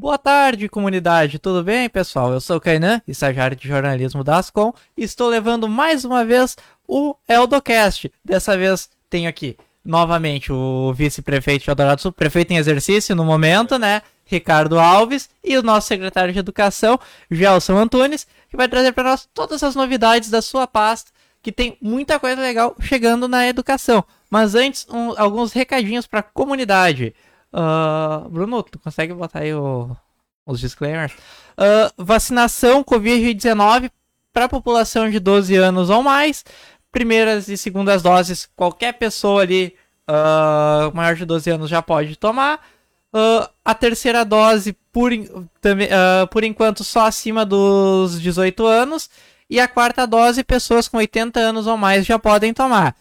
Boa tarde, comunidade. Tudo bem, pessoal? Eu sou o Kainan, estagiário de jornalismo da Ascom, e estou levando mais uma vez o Eldocast. Dessa vez tenho aqui novamente o vice-prefeito de Eldorado Sul, prefeito em exercício no momento, né? Ricardo Alves e o nosso secretário de Educação, Gelson Antunes, que vai trazer para nós todas as novidades da sua pasta, que tem muita coisa legal chegando na educação. Mas antes, um, alguns recadinhos para a comunidade. Uh, Bruno, tu consegue botar aí o, os disclaimers? Uh, vacinação Covid-19 para a população de 12 anos ou mais. Primeiras e segundas doses, qualquer pessoa ali uh, maior de 12 anos já pode tomar. a terceira dose, por, também, por enquanto, só acima dos 18 anos. E a quarta dose, pessoas com 80 anos ou mais já podem tomar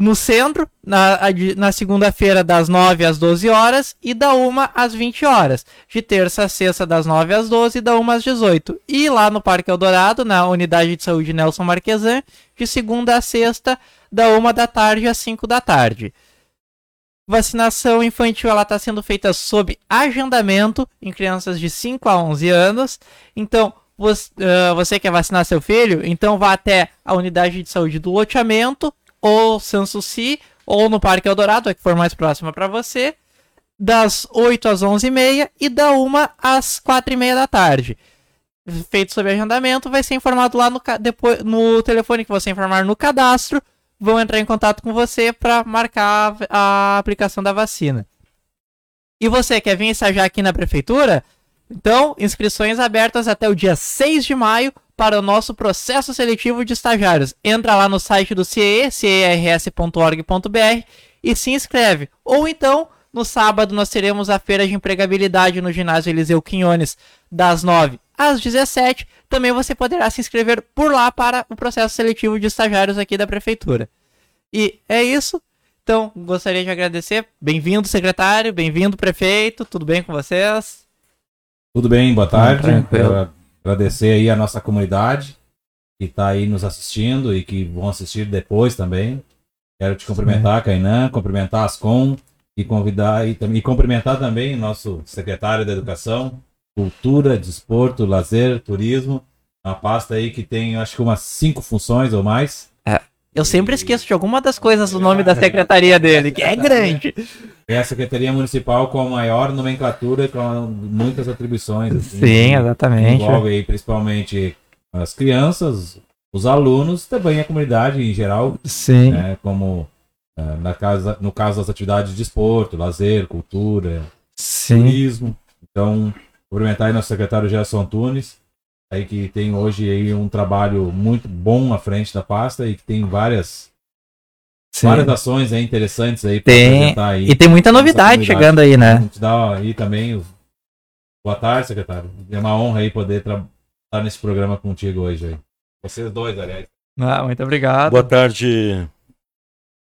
no centro, na, na segunda-feira, das 9 às 12 horas, e da 1 às 20 horas. De terça a sexta, das 9 às 12 e da 1 às 18. E lá no Parque Eldorado, na Unidade de Saúde Nelson Marquesan, de segunda a sexta, da 1 da tarde às 5 da tarde. Vacinação infantil está sendo feita sob agendamento em crianças de 5 a 11 anos. Então, você, uh, você quer vacinar seu filho? Então vá até a unidade de saúde do loteamento ou Sanssouci, ou no Parque Eldorado, é que for mais próxima para você, das 8 às 11h30 e da 1 às 4h30 da tarde. Feito sob agendamento, vai ser informado lá no, depois, no telefone que você informar no cadastro. Vão entrar em contato com você para marcar a, a aplicação da vacina. E você quer vir estagiar aqui na prefeitura? Então, inscrições abertas até o dia 6 de maio para o nosso processo seletivo de estagiários. Entra lá no site do CIE, ciers.org.br e se inscreve. Ou então, no sábado, nós teremos a feira de empregabilidade no ginásio Eliseu Quinhones, das 9 às 17. Também você poderá se inscrever por lá para o processo seletivo de estagiários aqui da prefeitura. E é isso. Então, gostaria de agradecer. Bem-vindo, secretário. Bem-vindo, prefeito. Tudo bem com vocês? Tudo bem, boa tarde. Tranquilo. Agradecer aí a nossa comunidade que está aí nos assistindo e que vão assistir depois também. Quero te cumprimentar, Kainan, cumprimentar as com e convidar e, e cumprimentar também nosso secretário da Educação, Cultura, Desporto, Lazer, Turismo, uma pasta aí que tem acho que umas cinco funções ou mais. Eu sempre esqueço de alguma das coisas do nome da secretaria dele, que é grande. É a Secretaria Municipal com a maior nomenclatura e com muitas atribuições. Assim, Sim, exatamente. Envolve aí principalmente as crianças, os alunos, também a comunidade em geral. Sim. Né, como uh, na casa, no caso das atividades de esporte, lazer, cultura, Sim. turismo. Então, cumprimentar aí nosso secretário Gerson Tunes, aí que tem hoje aí um trabalho muito bom à frente da pasta e que tem várias Sim. Várias ações aí interessantes aí para apresentar aí. E tem muita novidade chegando aí, né? A gente dá aí também. Boa tarde, secretário. É uma honra aí poder estar nesse programa contigo hoje aí. Vocês dois, aliás. Ah, muito obrigado. Boa tarde,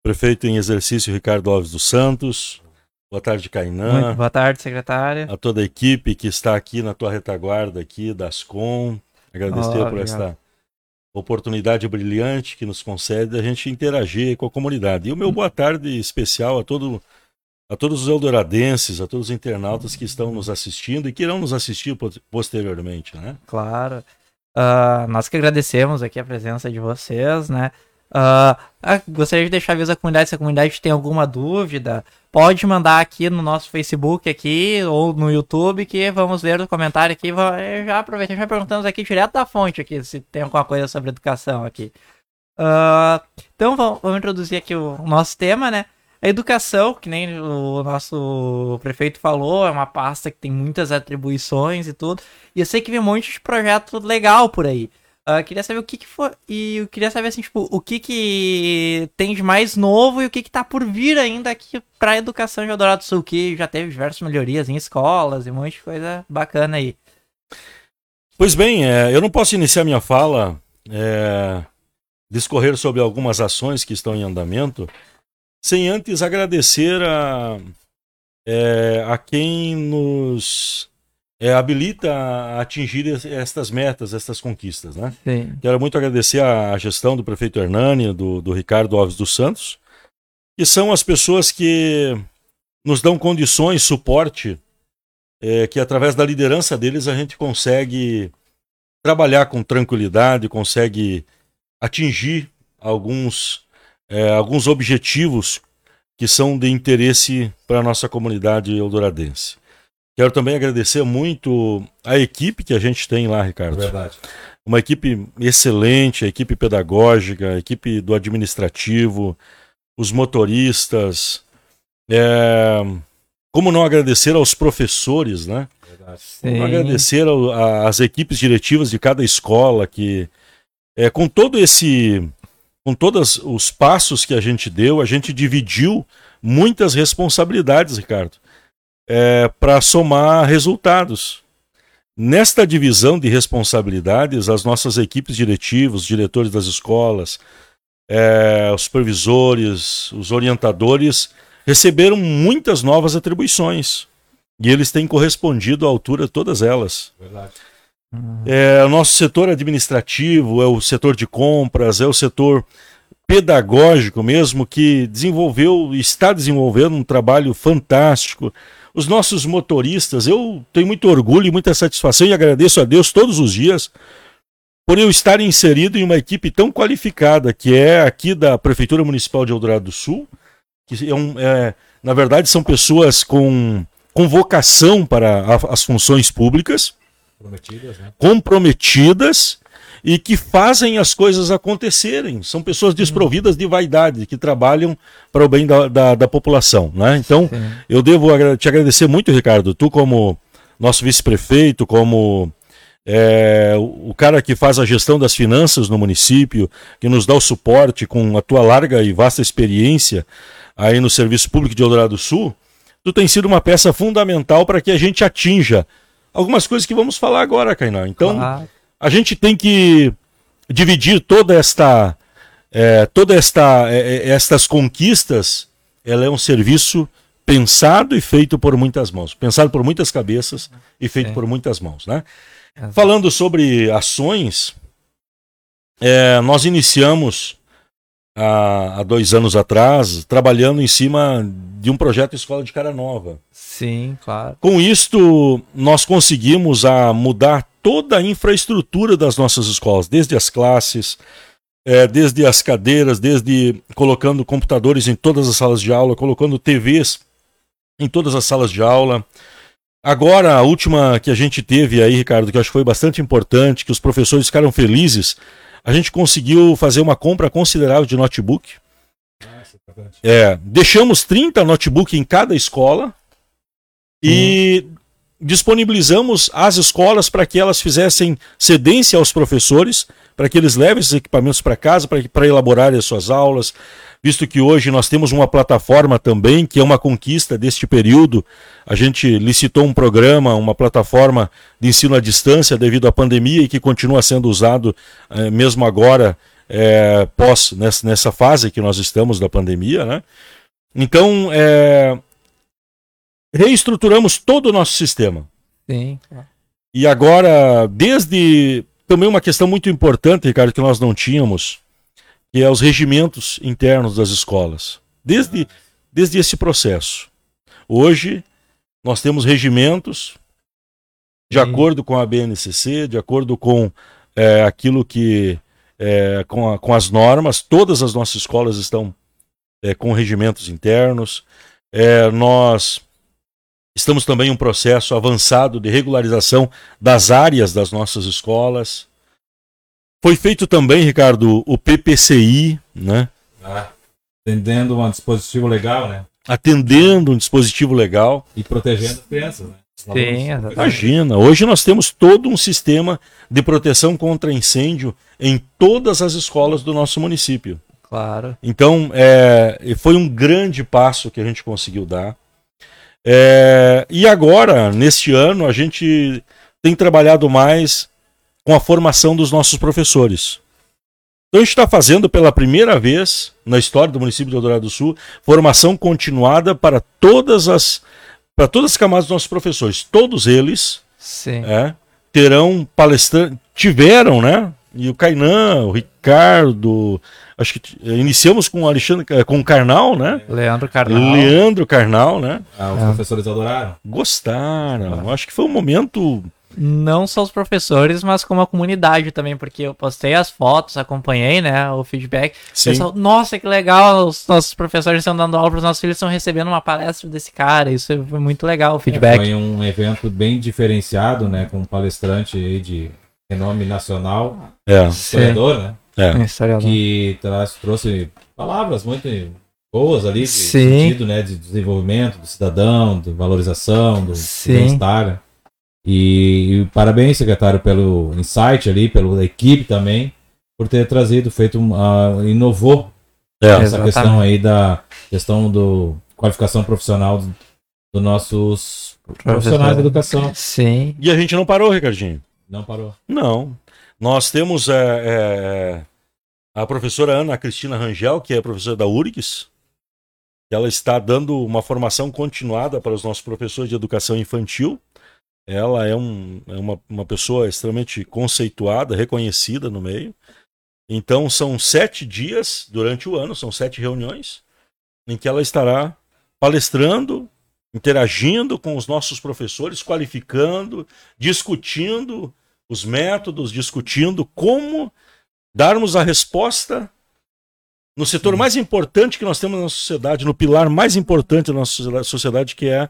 prefeito em exercício Ricardo Alves dos Santos. Boa tarde, Cainã. Muito boa tarde, secretária. A toda a equipe que está aqui na tua retaguarda aqui das Com. Agradecer oh, por esta oportunidade brilhante que nos concede a gente interagir com a comunidade. E o meu boa tarde especial a todo a todos os eldoradenses, a todos os internautas que estão nos assistindo e que irão nos assistir posteriormente, né? Claro. Uh, nós que agradecemos aqui a presença de vocês, né? Uh, gostaria de deixar aviso à comunidade, se a comunidade tem alguma dúvida, pode mandar aqui no nosso Facebook aqui ou no YouTube que vamos ler o comentário aqui. Já aproveitando, já perguntamos aqui direto da fonte aqui se tem alguma coisa sobre educação aqui. Uh, então vamos, vamos, introduzir aqui o, o nosso tema, né? A educação, que nem o nosso prefeito falou, é uma pasta que tem muitas atribuições e tudo. E eu sei que vem um monte de projeto legal por aí. Uh, queria saber o que, que foi. E eu queria saber assim, tipo, o que, que tem de mais novo e o que, que tá por vir ainda aqui pra educação de Eldorado do Sul, que já teve diversas melhorias em escolas e um monte de coisa bacana aí. Pois bem, é, eu não posso iniciar minha fala é, discorrer sobre algumas ações que estão em andamento sem antes agradecer a, é, a quem nos é, habilita a atingir estas metas, estas conquistas. Né? Sim. Quero muito agradecer a gestão do prefeito Hernani, do, do Ricardo Alves dos Santos, que são as pessoas que nos dão condições, suporte é, que através da liderança deles a gente consegue trabalhar com tranquilidade, consegue atingir alguns, é, alguns objetivos que são de interesse para a nossa comunidade eldoradense. Quero também agradecer muito a equipe que a gente tem lá, Ricardo. Verdade. Uma equipe excelente, a equipe pedagógica, a equipe do administrativo, os motoristas. É... Como não agradecer aos professores, né? Como não agradecer às equipes diretivas de cada escola que, é, com todo esse, com todos os passos que a gente deu, a gente dividiu muitas responsabilidades, Ricardo é, para somar resultados. Nesta divisão de responsabilidades, as nossas equipes diretivas, os diretores das escolas, é, os supervisores, os orientadores, receberam muitas novas atribuições. E eles têm correspondido à altura todas elas. Verdade. É, o nosso setor administrativo, é o setor de compras, é o setor pedagógico mesmo, que desenvolveu, está desenvolvendo um trabalho fantástico os nossos motoristas, eu tenho muito orgulho e muita satisfação e agradeço a Deus todos os dias por eu estar inserido em uma equipe tão qualificada, que é aqui da Prefeitura Municipal de Eldorado do Sul, que é um, é, na verdade são pessoas com, com vocação para a, as funções públicas, comprometidas, né? comprometidas e que fazem as coisas acontecerem. São pessoas uhum. desprovidas de vaidade, que trabalham para o bem da, da, da população. Né? Então, Sim. eu devo te agradecer muito, Ricardo. Tu, como nosso vice-prefeito, como é, o cara que faz a gestão das finanças no município, que nos dá o suporte com a tua larga e vasta experiência aí no Serviço Público de Eldorado do Sul, tu tem sido uma peça fundamental para que a gente atinja algumas coisas que vamos falar agora, Kainan. Então, claro a gente tem que dividir toda esta, é, toda esta, é, é, estas conquistas. Ela é um serviço pensado e feito por muitas mãos, pensado por muitas cabeças e feito é. por muitas mãos, né? Falando sobre ações, é, nós iniciamos há, há, dois anos atrás trabalhando em cima de um projeto Escola de Cara Nova. Sim, claro. Com isto, nós conseguimos a mudar toda a infraestrutura das nossas escolas, desde as classes, é, desde as cadeiras, desde colocando computadores em todas as salas de aula, colocando TVs em todas as salas de aula. Agora, a última que a gente teve aí, Ricardo, que eu acho que foi bastante importante, que os professores ficaram felizes, a gente conseguiu fazer uma compra considerável de notebook. É, deixamos 30 notebook em cada escola e hum disponibilizamos as escolas para que elas fizessem cedência aos professores, para que eles levem esses equipamentos para casa para elaborarem as suas aulas, visto que hoje nós temos uma plataforma também, que é uma conquista deste período. A gente licitou um programa, uma plataforma de ensino à distância devido à pandemia e que continua sendo usado eh, mesmo agora, eh, pós, nessa, nessa fase que nós estamos da pandemia. Né? Então, é, reestruturamos todo o nosso sistema. Sim. E agora, desde também uma questão muito importante, Ricardo, que nós não tínhamos, que é os regimentos internos das escolas. Desde, desde esse processo. Hoje, nós temos regimentos de Sim. acordo com a BNCC, de acordo com é, aquilo que. É, com, a, com as normas, todas as nossas escolas estão é, com regimentos internos. É, nós Estamos também em um processo avançado de regularização das áreas das nossas escolas. Foi feito também, Ricardo, o PPCI, né? Ah, atendendo um dispositivo legal, né? Atendendo um dispositivo legal. E protegendo as crianças, né? Sim, Imagina, hoje nós temos todo um sistema de proteção contra incêndio em todas as escolas do nosso município. Claro. Então, é, foi um grande passo que a gente conseguiu dar. É, e agora, neste ano, a gente tem trabalhado mais com a formação dos nossos professores. Então a gente está fazendo pela primeira vez na história do município de Eldorado do Sul formação continuada para todas as para todas as camadas dos nossos professores. Todos eles é, terão palestrantes, tiveram, né? E o Kainan, o Ricardo, acho que iniciamos com o Alexandre, eh, com o Carnal, né? Leandro Carnal. Leandro Carnal, né? Ah, os é. professores adoraram. Gostaram. Ah. Acho que foi um momento não só os professores, mas como a comunidade também, porque eu postei as fotos, acompanhei, né, o feedback. Sim. Pessoal, nossa, que legal, os nossos professores estão dando aula para os nossos filhos, estão recebendo uma palestra desse cara, isso foi muito legal, o feedback. É, foi um evento bem diferenciado, né, com um palestrante aí de renome nacional, é. historiador, né, é. historiador. que traz, trouxe palavras muito boas ali, de Sim. sentido, né, de desenvolvimento do cidadão, de valorização, do bem-estar, né? E, e, parabéns, secretário, pelo insight ali, pela equipe também, por ter trazido, feito, uh, inovou é, essa exatamente. questão aí da questão do qualificação profissional dos do nossos profissionais da educação. Sim. E a gente não parou, Ricardinho? Não parou. Não. Nós temos é, é, a professora Ana Cristina Rangel, que é professora da URGS, ela está dando uma formação continuada para os nossos professores de educação infantil ela é, um, é uma, uma pessoa extremamente conceituada, reconhecida no meio. Então, são sete dias durante o ano, são sete reuniões, em que ela estará palestrando, interagindo com os nossos professores, qualificando, discutindo os métodos, discutindo como darmos a resposta no setor mais importante que nós temos na sociedade, no pilar mais importante da nossa sociedade, que é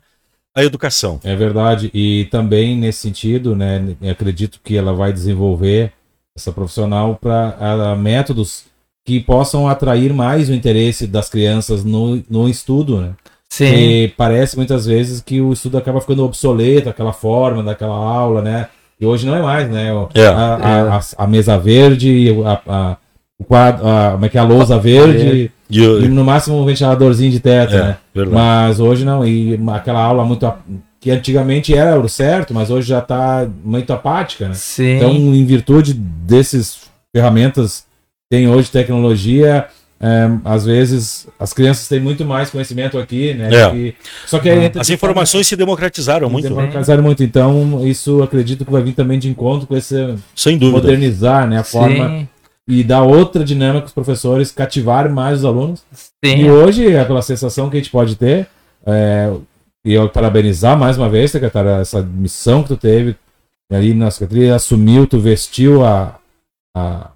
a educação. É verdade. E também nesse sentido, né, acredito que ela vai desenvolver essa profissional para métodos que possam atrair mais o interesse das crianças no, no estudo, né? Sim. E parece muitas vezes que o estudo acaba ficando obsoleto, aquela forma daquela aula, né? E hoje não é mais, né? É, a, a, a, a, mesa verde, a, o quadro, a, como é que é a lousa verde e, e, no máximo um ventiladorzinho de teto, é, né? Verdade. Mas hoje não, e aquela aula muito que antigamente era o certo, mas hoje já está muito apática, né? Sim. Então, em virtude desses ferramentas tem hoje tecnologia, é, às vezes as crianças têm muito mais conhecimento aqui, né? É. Que... Só que as informações se democratizaram muito. Se democratizaram muito, então isso acredito que vai vir também de encontro com esse Sem dúvida. modernizar, né? A Sim. forma e dar outra dinâmica os professores, cativar mais os alunos. Sim. E hoje, é pela sensação que a gente pode ter, é, e eu parabenizar mais uma vez, secretário, essa missão que tu teve ali na secretaria, assumiu, tu vestiu a, a,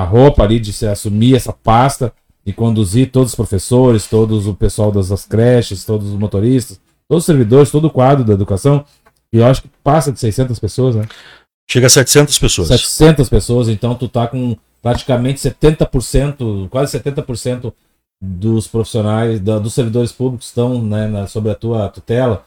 a roupa ali de se assumir essa pasta e conduzir todos os professores, todos o pessoal das, das creches, todos os motoristas, todos os servidores, todo o quadro da educação. E eu acho que passa de 600 pessoas, né? Chega a 700 pessoas. 700 pessoas, então tu tá com praticamente 70%, quase 70% dos profissionais, da, dos servidores públicos estão né, na, sobre a tua tutela.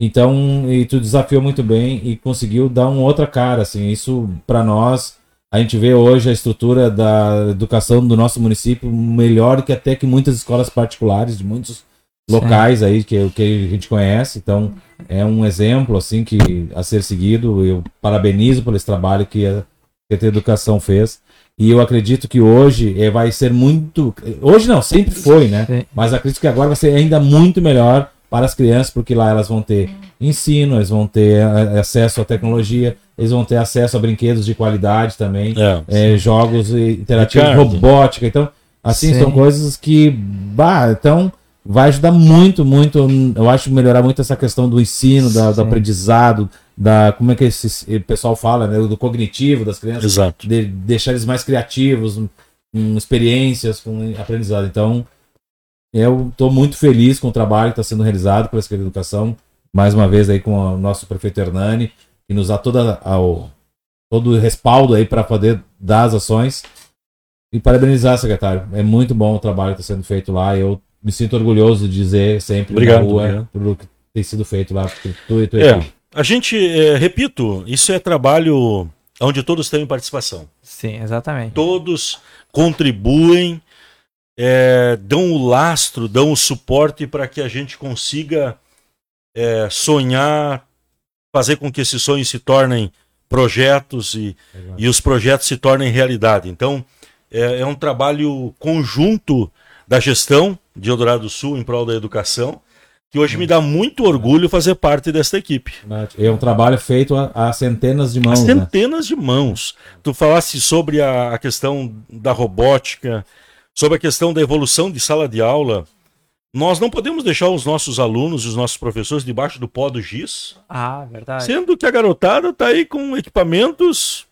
Então, e tu desafiou muito bem e conseguiu dar uma outra cara, assim, isso para nós, a gente vê hoje a estrutura da educação do nosso município melhor que até que muitas escolas particulares de muitos locais Sim. aí que, que a gente conhece, então é um exemplo assim que a ser seguido, eu parabenizo por esse trabalho que a, a Educação fez e eu acredito que hoje é, vai ser muito. Hoje não, sempre foi, né? Sim. Mas acredito que agora vai ser ainda muito melhor para as crianças, porque lá elas vão ter ensino, eles vão ter é, acesso à tecnologia, eles vão ter acesso a brinquedos de qualidade também, é, é, jogos interativos, Ricardo. robótica. Então, assim, Sim. são coisas que. Bah, então vai ajudar muito, muito. Eu acho melhorar muito essa questão do ensino, da, do aprendizado, da como é que esse pessoal fala, né, do cognitivo das crianças, Exato. de deixar eles mais criativos, com experiências, com aprendizado. Então, eu estou muito feliz com o trabalho que está sendo realizado pela Secretaria de Educação, mais uma vez aí com o nosso prefeito Hernani, que nos dá toda a, o, todo o respaldo aí para poder dar as ações. E parabenizar, secretário. É muito bom o trabalho que está sendo feito lá. Eu me sinto orgulhoso de dizer sempre obrigado, na rua obrigado. por que tem sido feito lá tu e tu é, A gente, é, repito, isso é trabalho onde todos têm participação. Sim, exatamente. Todos contribuem, é, dão o lastro, dão o suporte para que a gente consiga é, sonhar, fazer com que esses sonhos se tornem projetos e, e os projetos se tornem realidade. Então, é, é um trabalho conjunto da gestão de Eldorado do Sul em prol da educação. que hoje me dá muito orgulho fazer parte desta equipe. É um trabalho feito a, a centenas de mãos. A né? centenas né? de mãos. Tu falasse sobre a, a, questão da robótica, sobre a questão da evolução de sala de aula. Nós não podemos deixar os nossos alunos e os nossos professores debaixo do pó do giz. Ah, verdade. Sendo que a garotada está aí com equipamentos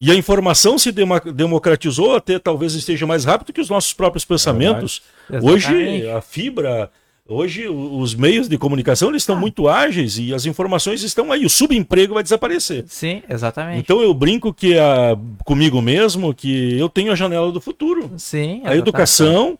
e a informação se democratizou até talvez esteja mais rápido que os nossos próprios pensamentos. É Hoje a fibra Hoje, os meios de comunicação eles estão ah. muito ágeis e as informações estão aí. O subemprego vai desaparecer. Sim, exatamente. Então, eu brinco que a, comigo mesmo que eu tenho a janela do futuro. Sim. Exatamente. A educação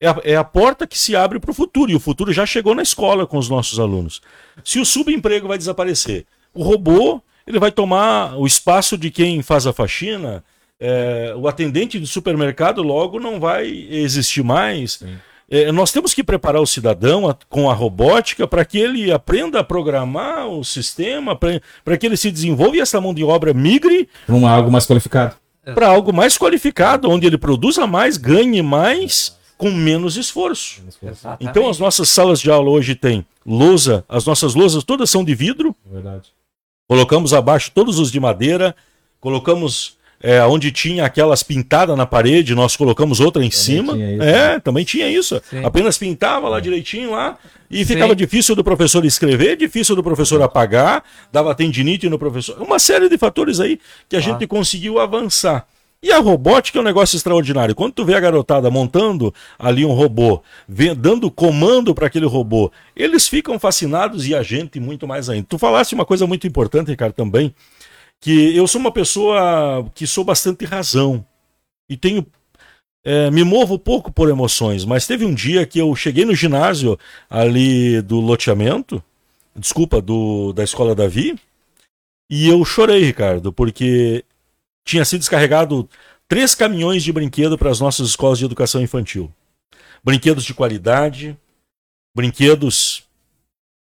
é a, é a porta que se abre para o futuro. E o futuro já chegou na escola com os nossos alunos. Se o subemprego vai desaparecer, o robô ele vai tomar o espaço de quem faz a faxina. É, o atendente do supermercado logo não vai existir mais. Sim é, nós temos que preparar o cidadão a, com a robótica para que ele aprenda a programar o sistema, para que ele se desenvolva e essa mão de obra migre para algo mais qualificado. Para algo mais qualificado, onde ele produza mais, ganhe mais, com menos esforço. Exatamente. Então as nossas salas de aula hoje têm lousa, as nossas lousas todas são de vidro. Verdade. Colocamos abaixo todos os de madeira, colocamos é, onde tinha aquelas pintadas na parede, nós colocamos outra em também cima. Isso, é, né? também tinha isso. Sim. Apenas pintava lá direitinho lá e Sim. ficava difícil do professor escrever, difícil do professor apagar, dava tendinite no professor. Uma série de fatores aí que a ah. gente conseguiu avançar. E a robótica é um negócio extraordinário. Quando tu vê a garotada montando ali um robô, dando comando para aquele robô, eles ficam fascinados e a gente muito mais ainda. Tu falaste uma coisa muito importante, Ricardo, também, que eu sou uma pessoa que sou bastante razão e tenho é, me movo pouco por emoções, mas teve um dia que eu cheguei no ginásio ali do loteamento, desculpa, do, da escola Davi, e eu chorei, Ricardo, porque tinha sido descarregado três caminhões de brinquedo para as nossas escolas de educação infantil. Brinquedos de qualidade, brinquedos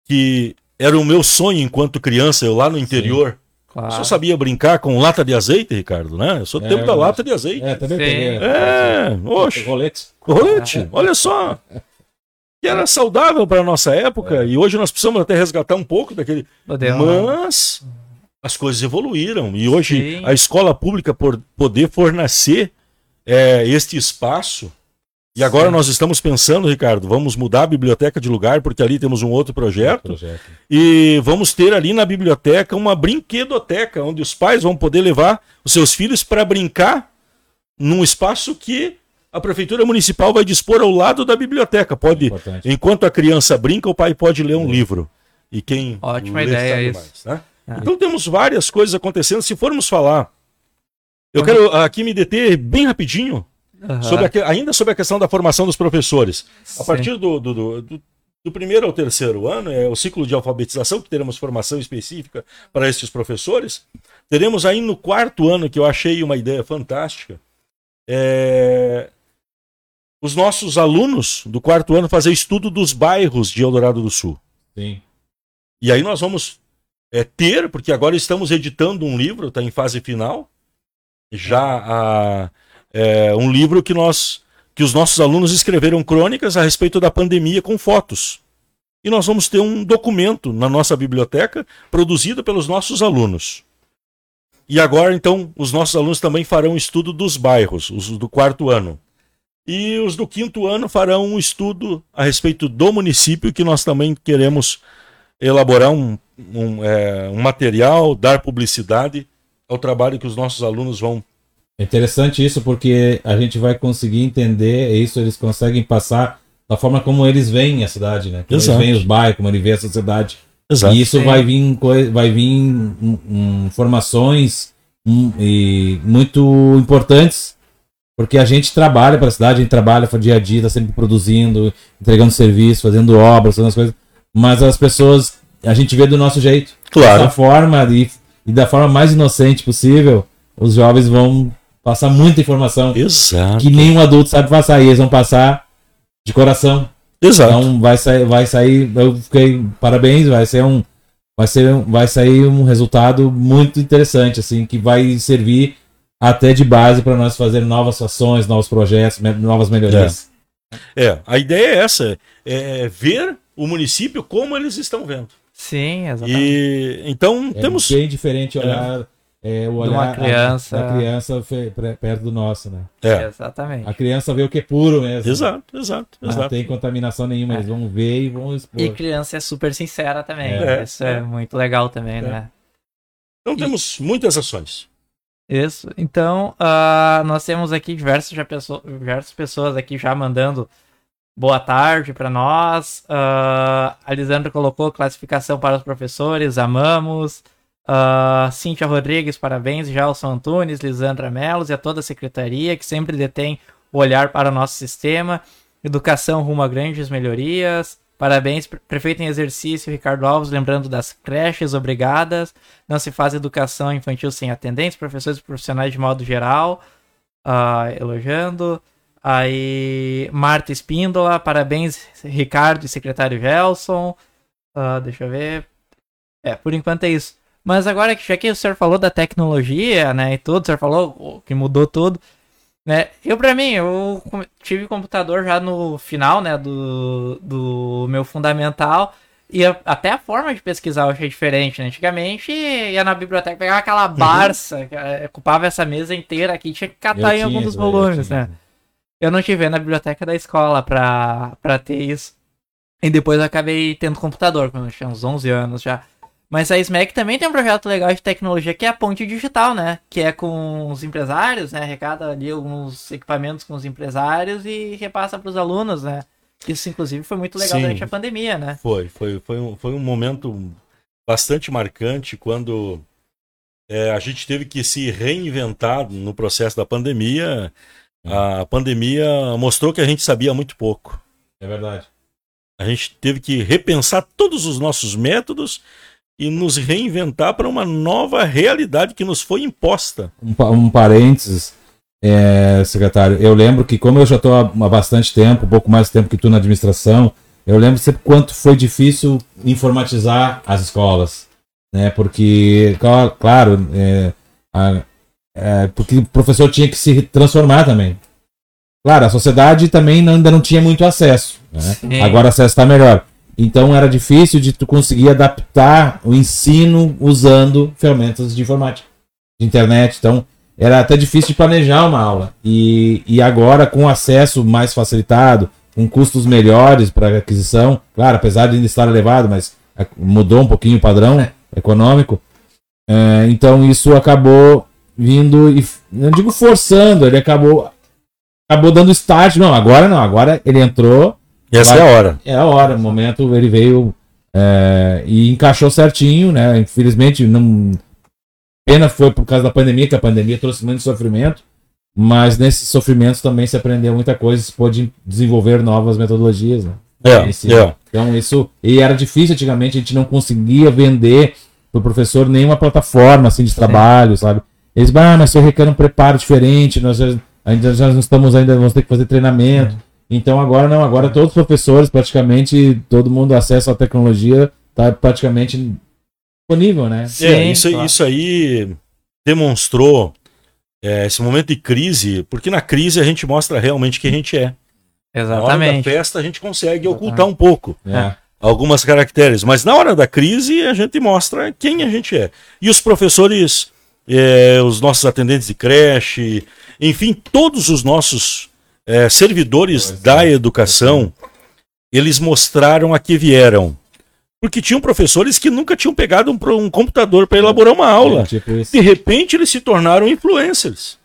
que era o meu sonho enquanto criança, eu lá no interior. Sim Claro. Só sabia brincar com lata de azeite, Ricardo, né? Eu sou do é, tempo da lata de azeite. É, também peguei. É, oxe. Rolete. Rolete, olha só. Que era saudável para a nossa época é. e hoje nós precisamos até resgatar um pouco daquele. Mas as coisas evoluíram e hoje Sim. a escola pública por poder fornecer é, este espaço e agora Sim. nós estamos pensando, Ricardo, vamos mudar a biblioteca de lugar, porque ali temos um outro projeto. Outro projeto. E vamos ter ali na biblioteca uma brinquedoteca, onde os pais vão poder levar os seus filhos para brincar num espaço que a prefeitura municipal vai dispor ao lado da biblioteca. Pode, Importante. enquanto a criança brinca, o pai pode ler um livro. E quem Ótima ideia isso. Mais, né? ah. Então temos várias coisas acontecendo. Se formos falar, eu uhum. quero aqui me deter bem rapidinho Uhum. Sobre a, ainda sobre a questão da formação dos professores. Sim. A partir do, do, do, do, primeiro ao terceiro ano, é o ciclo de alfabetização, que teremos formação específica para esses professores. Teremos aí no quarto ano, que eu achei uma ideia fantástica, é, os nossos alunos do quarto ano fazer estudo dos bairros de Eldorado do Sul. Sim. E aí nós vamos é, ter, porque agora estamos editando um livro, está em fase final, já a é, um livro que nós que os nossos alunos escreveram crônicas a respeito da pandemia com fotos. E nós vamos ter um documento na nossa biblioteca produzido pelos nossos alunos. E agora, então, os nossos alunos também farão estudo dos bairros, os do quarto ano. E os do quinto ano farão um estudo a respeito do município, que nós também queremos elaborar um, um, é, um material, dar publicidade ao trabalho que os nossos alunos vão interessante isso porque a gente vai conseguir entender isso, eles conseguem passar da forma como eles veem a cidade, né? Como Exato. eles veem os bairros, como ele vê a sociedade. Exato. E isso vai vir, vai vir informações um, e muito importantes, porque a gente trabalha para a cidade, a gente trabalha para dia a dia, está sempre produzindo, entregando serviço, fazendo obras, fazendo as coisas, mas as pessoas, a gente vê do nosso jeito. Claro. Da forma e, e da forma mais inocente possível, os jovens vão passar muita informação Exato. que nenhum adulto sabe passar e eles vão passar de coração. Exato. Então vai sair, vai sair, eu fiquei parabéns, vai ser um vai ser vai sair um resultado muito interessante assim, que vai servir até de base para nós fazer novas ações, novos projetos, novas melhorias. É. é. a ideia é essa, é ver o município como eles estão vendo. Sim, exatamente. E então É temos bem diferente olhar, é, o De uma olhar a- criança. da criança fe- pre- perto do nosso, né? é, Exatamente. A criança vê o que é puro mesmo. exato, exato, Não exato. tem contaminação nenhuma, É. eles vão ver e vão expor. E criança é super sincera também. É. Isso é, muito legal também, É. né? Então temos muitas ações. Isso. Então, ah, nós temos aqui diversas, já pessoa- diversas pessoas aqui já mandando boa tarde para nós. Ah, a Lisandra colocou classificação para os professores, amamos. Ah, Cíntia Rodrigues, parabéns. Gelson Antunes, Lisandra Melos e a toda a secretaria que sempre detém o olhar para o nosso sistema. Educação rumo a grandes melhorias. Parabéns, pre- prefeito em exercício Ricardo Alves, lembrando das creches obrigadas. Não se faz educação infantil sem atendentes, professores e profissionais de modo geral. Ah, elogiando. Aí, Marta Espíndola, parabéns, Ricardo e secretário Gelson. Ah, deixa eu ver. É, por enquanto é isso. Mas agora, que já que o senhor falou da tecnologia, né, e tudo, o senhor falou que mudou tudo, né, eu pra mim, eu tive computador já no final, né, do, do meu fundamental, e a- até a forma de pesquisar eu achei diferente, né, antigamente ia na biblioteca, pegava aquela barça, que, eh, ocupava essa mesa inteira aqui, tinha que catar Eu em algum dos volumes, né. Eu não tive na biblioteca da escola pra, pra ter isso. E depois eu acabei tendo computador, quando eu tinha uns 11 anos já. Mas a SMEC também tem um projeto legal de tecnologia que é a ponte digital, né? Que é com os empresários, né? Arrecada ali alguns equipamentos com os empresários e repassa para os alunos, né? Isso, inclusive, foi muito legal Sim. durante a pandemia, né? Foi, foi, foi, um, foi um momento bastante marcante quando é, a gente teve que se reinventar no processo da pandemia. A pandemia mostrou que a gente sabia muito pouco. É verdade. A gente teve que repensar todos os nossos métodos e nos reinventar para uma nova realidade que nos foi imposta. Um, um parênteses, é, secretário. Eu lembro que, como eu já estou há há bastante tempo, um pouco mais tempo que tu na administração, eu lembro sempre quanto foi difícil informatizar as escolas. Né? Porque, cla- claro, é, a- é, porque o professor tinha que se transformar também. Claro, a sociedade também ainda não tinha muito acesso. né? Agora o acesso está melhor. Então era difícil de tu conseguir adaptar o ensino usando ferramentas de informática, de internet. Então era até difícil de planejar uma aula. E, e agora, com acesso mais facilitado, com custos melhores para aquisição, claro, apesar de ainda estar elevado, mas a- mudou um pouquinho o padrão econômico. É, então isso acabou vindo e não digo forçando, ele acabou acabou dando start. Não, agora não, agora ele entrou Essa Vai. é a hora. é a hora, o momento ele veio é, e encaixou certinho, né? Infelizmente, não. Pena foi por causa da pandemia, que a pandemia trouxe muito sofrimento, mas nesses sofrimentos também se aprendeu muita coisa, se pôde desenvolver novas metodologias, né? É, Esse- é. Então isso. E era difícil antigamente, a gente não conseguia vender pro professor nenhuma plataforma assim de trabalho, sabe? Eles, ah, mas você requer um preparo diferente, nós já- ainda já não estamos ainda, vamos ter que fazer treinamento. Então agora não, agora todos os professores, praticamente, todo mundo acesso à tecnologia, tá praticamente disponível, né? É, Sim, isso, claro. isso aí demonstrou é, esse momento de crise, porque na crise a gente mostra realmente quem a gente é. Na hora da Exatamente. festa a gente consegue Exatamente. ocultar um pouco É. algumas caracteres, mas na hora da crise a gente mostra quem a gente é. E os professores, é, os nossos atendentes de creche, enfim, todos os nossos é, servidores Pois da é. educação, eles mostraram a que vieram. Porque tinham professores que nunca tinham pegado um, um computador para elaborar uma aula. É, tipo. De repente eles se tornaram influencers.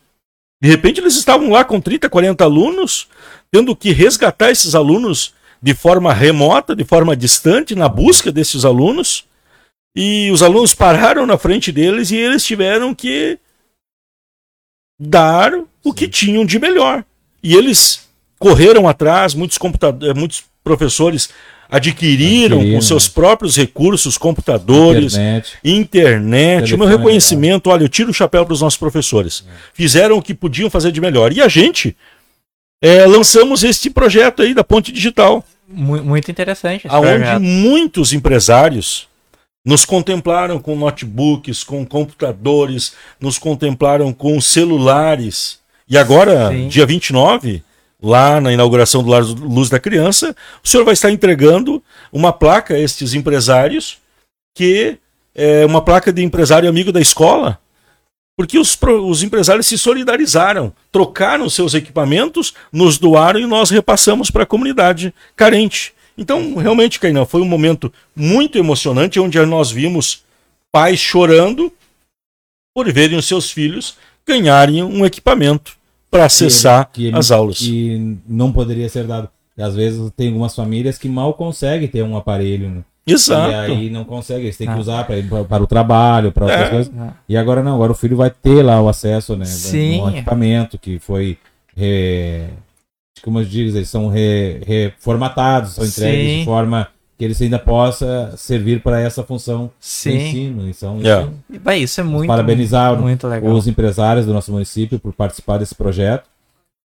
De repente eles estavam lá com 30, 40 alunos, tendo que resgatar esses alunos de forma remota, de forma distante, na busca desses alunos. E os alunos pararam na frente deles e eles tiveram que dar o que tinham de melhor. E eles correram atrás, muitos, computadores, muitos professores adquiriram, Adquiriram, com seus né? próprios recursos, computadores, Internet. internet, o meu reconhecimento, olha, eu tiro o chapéu para os nossos professores. Fizeram o que podiam fazer de melhor. E a gente é, lançamos este projeto aí da Ponte Digital, Mu- Muito interessante esse aonde projeto. muitos empresários nos contemplaram com notebooks, com computadores, nos contemplaram com celulares. E agora, Sim. dia 29, lá na inauguração do Lar Luz da Criança, o senhor vai estar entregando uma placa a estes empresários, que é uma placa de empresário amigo da escola, porque os, os empresários se solidarizaram, trocaram seus equipamentos, nos doaram e nós repassamos para a comunidade carente. Então, realmente, Cainão, foi um momento muito emocionante, onde nós vimos pais chorando por verem os seus filhos ganharem um equipamento para acessar que ele, as aulas. E não poderia ser dado. Às vezes tem algumas famílias que mal conseguem ter um aparelho. Né? Exato. E aí não consegue, eles têm que ah. usar para o trabalho, para outras é. coisas. Ah. E agora não, agora o filho vai ter lá o acesso, né? Sim. Um equipamento que foi. Re... Como eu digo, eles são re... reformatados, são entregues Sim. de forma que eles ainda possa servir para essa função Sim. de ensino. Então, yeah. isso, isso é muito parabenizar muito legal. os empresários do nosso município por participar desse projeto,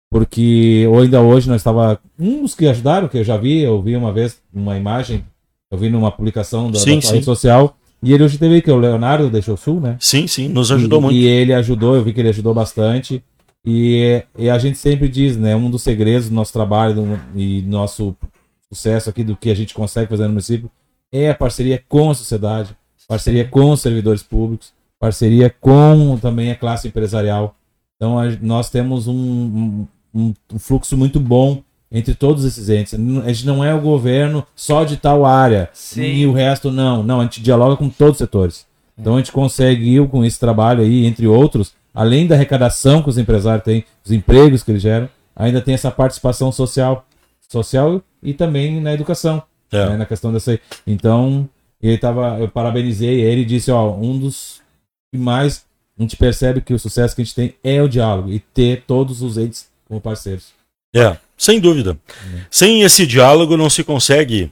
porque ainda hoje nós estava um dos que ajudaram, que eu já vi, eu vi uma vez uma imagem, eu vi numa publicação da, sim, da sim. rede social. E ele hoje teve que o Leonardo deixou sul, né? Sim, sim, nos ajudou e, muito. E ele ajudou, eu vi que ele ajudou bastante. E, e a gente sempre diz, né? Um dos segredos do nosso trabalho do, e nosso sucesso aqui do que a gente consegue fazer no município é a parceria com a sociedade, parceria com os servidores públicos, parceria com também a classe empresarial. Então a, nós temos um, um, um, fluxo muito bom entre todos esses entes. A gente não é o governo só de tal área Sim. e o resto não. Não, a gente dialoga com todos os setores. Então a gente consegue com esse trabalho aí, entre outros, além da arrecadação que os empresários têm, os empregos que eles geram, ainda tem essa participação social social e também na educação, é. né, na questão dessa. Então, ele tava, eu parabenizei ele e disse, ó, um dos que mais a gente percebe que o sucesso que a gente tem é o diálogo e ter todos os entes como parceiros. É, sem dúvida. É. Sem esse diálogo não se consegue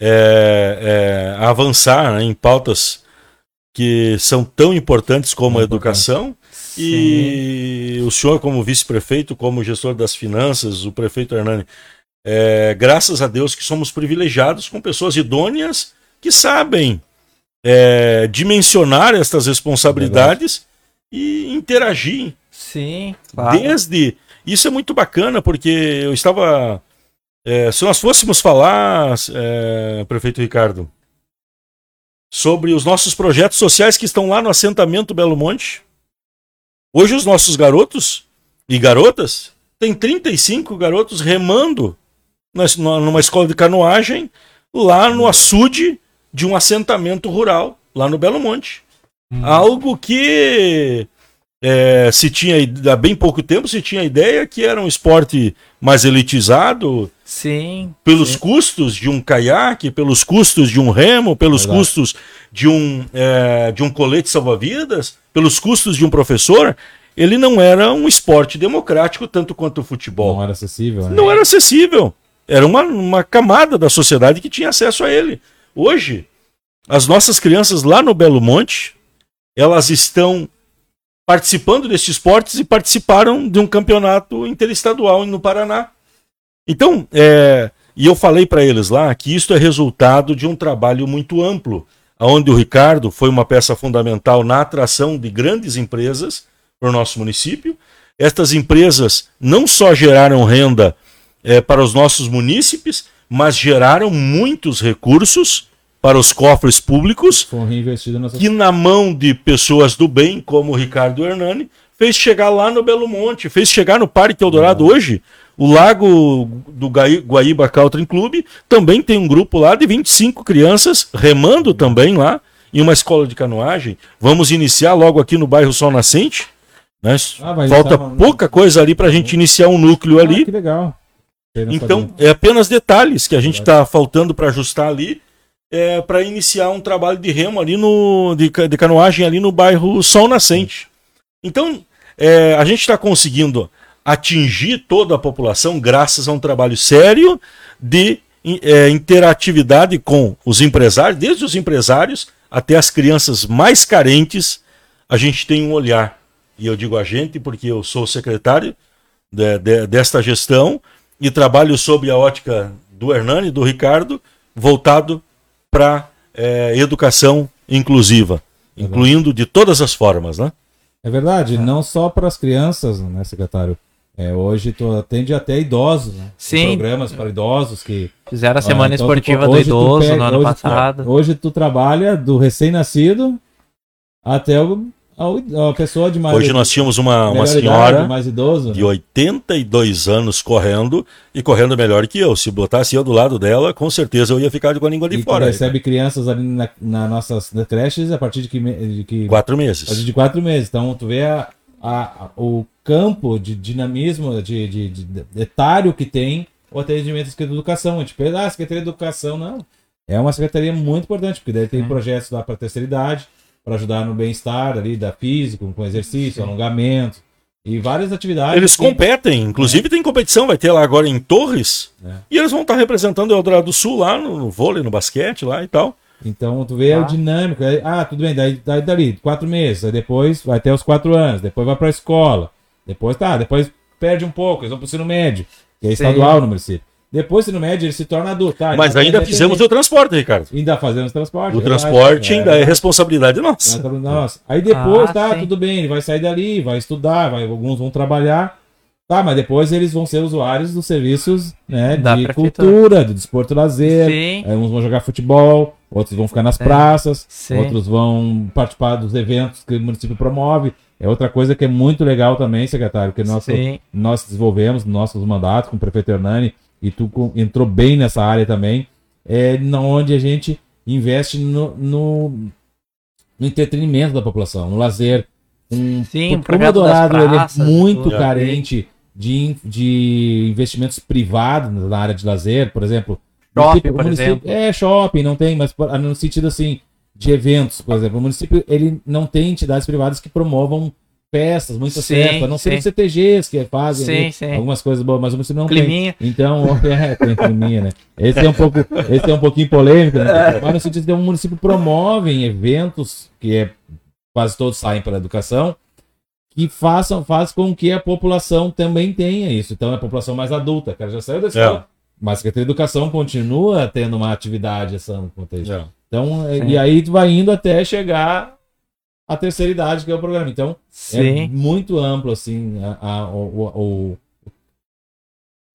é, é, avançar né, em pautas que são tão importantes como a educação. Sim. E o senhor, como vice-prefeito, como gestor das finanças, o prefeito Hernani, é, graças a Deus que somos privilegiados com pessoas idôneas que sabem é, dimensionar estas responsabilidades é e interagir. Sim, claro. Desde. Isso é muito bacana, porque eu estava. É, se nós fôssemos falar, é, prefeito Ricardo, sobre os nossos projetos sociais que estão lá no assentamento Belo Monte, hoje os nossos garotos e garotas têm 35 garotos remando numa escola de canoagem lá no açude de um assentamento rural, lá no Belo Monte. Hum. Algo que é, se tinha há bem pouco tempo se tinha a ideia que era um esporte mais elitizado. Sim. Pelos sim. custos de um caiaque, pelos custos de um remo, pelos Verdade. custos de um, é, de um colete salva-vidas, pelos custos de um professor, ele não era um esporte democrático tanto quanto o futebol. Não era acessível. Né? Não era acessível. Era uma, uma camada da sociedade que tinha acesso a ele. Hoje, as nossas crianças lá no Belo Monte, elas estão participando desses esportes e participaram de um campeonato interestadual no Paraná. Então, é, e eu falei para eles lá que isso é resultado de um trabalho muito amplo, onde o Ricardo foi uma peça fundamental na atração de grandes empresas para o nosso município. Estas empresas não só geraram renda é, para os nossos munícipes, mas geraram muitos recursos para os cofres públicos que na mão de pessoas do bem, como o Ricardo Hernani, fez chegar lá no Belo Monte, fez chegar no Parque Eldorado uhum. hoje. O Lago do Guaíba Country Club também tem um grupo lá de 25 crianças remando também lá em uma escola de canoagem. Vamos iniciar logo aqui no bairro Sol Nascente. Né? Ah, Falta pouca coisa ali para a gente iniciar um núcleo ah, ali. Que legal. Então, é apenas detalhes que a gente está faltando para ajustar ali é, para iniciar um trabalho de remo ali no. de, de canoagem ali no bairro Sol Nascente. Então, é, a gente está conseguindo atingir toda a população graças a um trabalho sério de é, interatividade com os empresários, desde os empresários até as crianças mais carentes, a gente tem um olhar. E eu digo a gente porque eu sou secretário de, de, desta gestão e trabalho sob a ótica do Hernani, do Ricardo, voltado para é, educação inclusiva, é incluindo de todas as formas, né? É verdade, não só para as crianças, né, secretário? É, hoje tu atende até idosos, né? Sim. Tem programas para idosos que. Fizeram a semana Ah, então esportiva tu- do hoje tu idoso pega- no ano hoje tu- passado. hoje tu trabalha do recém-nascido até o, a, pessoa de mais. Hoje nós tínhamos uma, uma melhor idade, senhora mais idoso. de né? 82 anos correndo e correndo melhor que eu. Se botasse eu do lado dela, com certeza eu ia ficar com a língua de E fora. recebe crianças ali na, na nossas na creches a partir de que, de que Quatro a partir meses. de quatro meses. Então tu vê a, a- a- o campo de dinamismo, de, de, de, de etário que tem o atendimento da Secretaria de Educação. A gente pensa, ah, Secretaria de Educação, não. É uma secretaria muito importante, porque daí tem Sim. projetos lá para a terceira idade, para ajudar no bem-estar ali, da físico, com exercício, alongamento e várias atividades. Eles competem, inclusive tem competição, vai ter lá agora em Torres. É. E eles vão estar representando o Eldorado do Sul lá no, no vôlei, no basquete lá e tal. Então tu vê Tá. o dinâmico. aí, ah, tudo bem, daí, daí dali, quatro meses, aí depois vai até os quatro anos, depois vai pra escola. Depois tá, depois perde um pouco, eles vão pro ensino médio, que é Sim. estadual no município. Depois do ensino médio ele se torna adulto. Tá, Mas então, ainda fizemos o transporte, Ricardo. Ainda fazemos transporte. O é transporte É, ainda é responsabilidade nossa. Nossa. Nossa. Aí depois, Ah, tá, sim. tudo bem, ele vai sair dali, vai estudar, vai, alguns vão trabalhar. Tá, mas depois eles vão ser usuários dos serviços né, Da de prefeitura. cultura, de desporto e lazer. Sim. Aí uns vão jogar futebol, outros vão ficar nas Sim. praças, Sim. outros vão participar dos eventos que o município promove. É outra coisa que é muito legal também, secretário, que nós, nós desenvolvemos nos nossos mandatos com o prefeito Hernani, e tu entrou bem nessa área também, é na onde a gente investe no, no, no entretenimento da população, no lazer. Um, Sim, como o Dourado é praças, muito tudo. carente de, de investimentos privados na área de lazer, por exemplo. Shopping, município- o por exemplo. É, shopping, não tem, mas por- no sentido assim, de eventos, por exemplo. O município ele não tem entidades privadas que promovam festas, muitas Sim, festas, não ser os CTGs que fazem Sim, ali sim. algumas coisas boas, mas o município não Climinha. tem. Então, é, tem climinha, né? Esse é um pouco, esse é um pouquinho polêmico, né? Mas no sentido de que o município promove eventos que é quase todos saem pela educação, que façam, faz com que a população também tenha isso. Então, é a população mais adulta, cara já saiu da escola. Mas a Secretaria de Educação continua tendo uma atividade essa no contexto. É. Então, é- Sim. e aí tu vai indo até chegar à terceira idade, que é o programa. Então, é Sim. muito amplo, assim, a, a- o, o-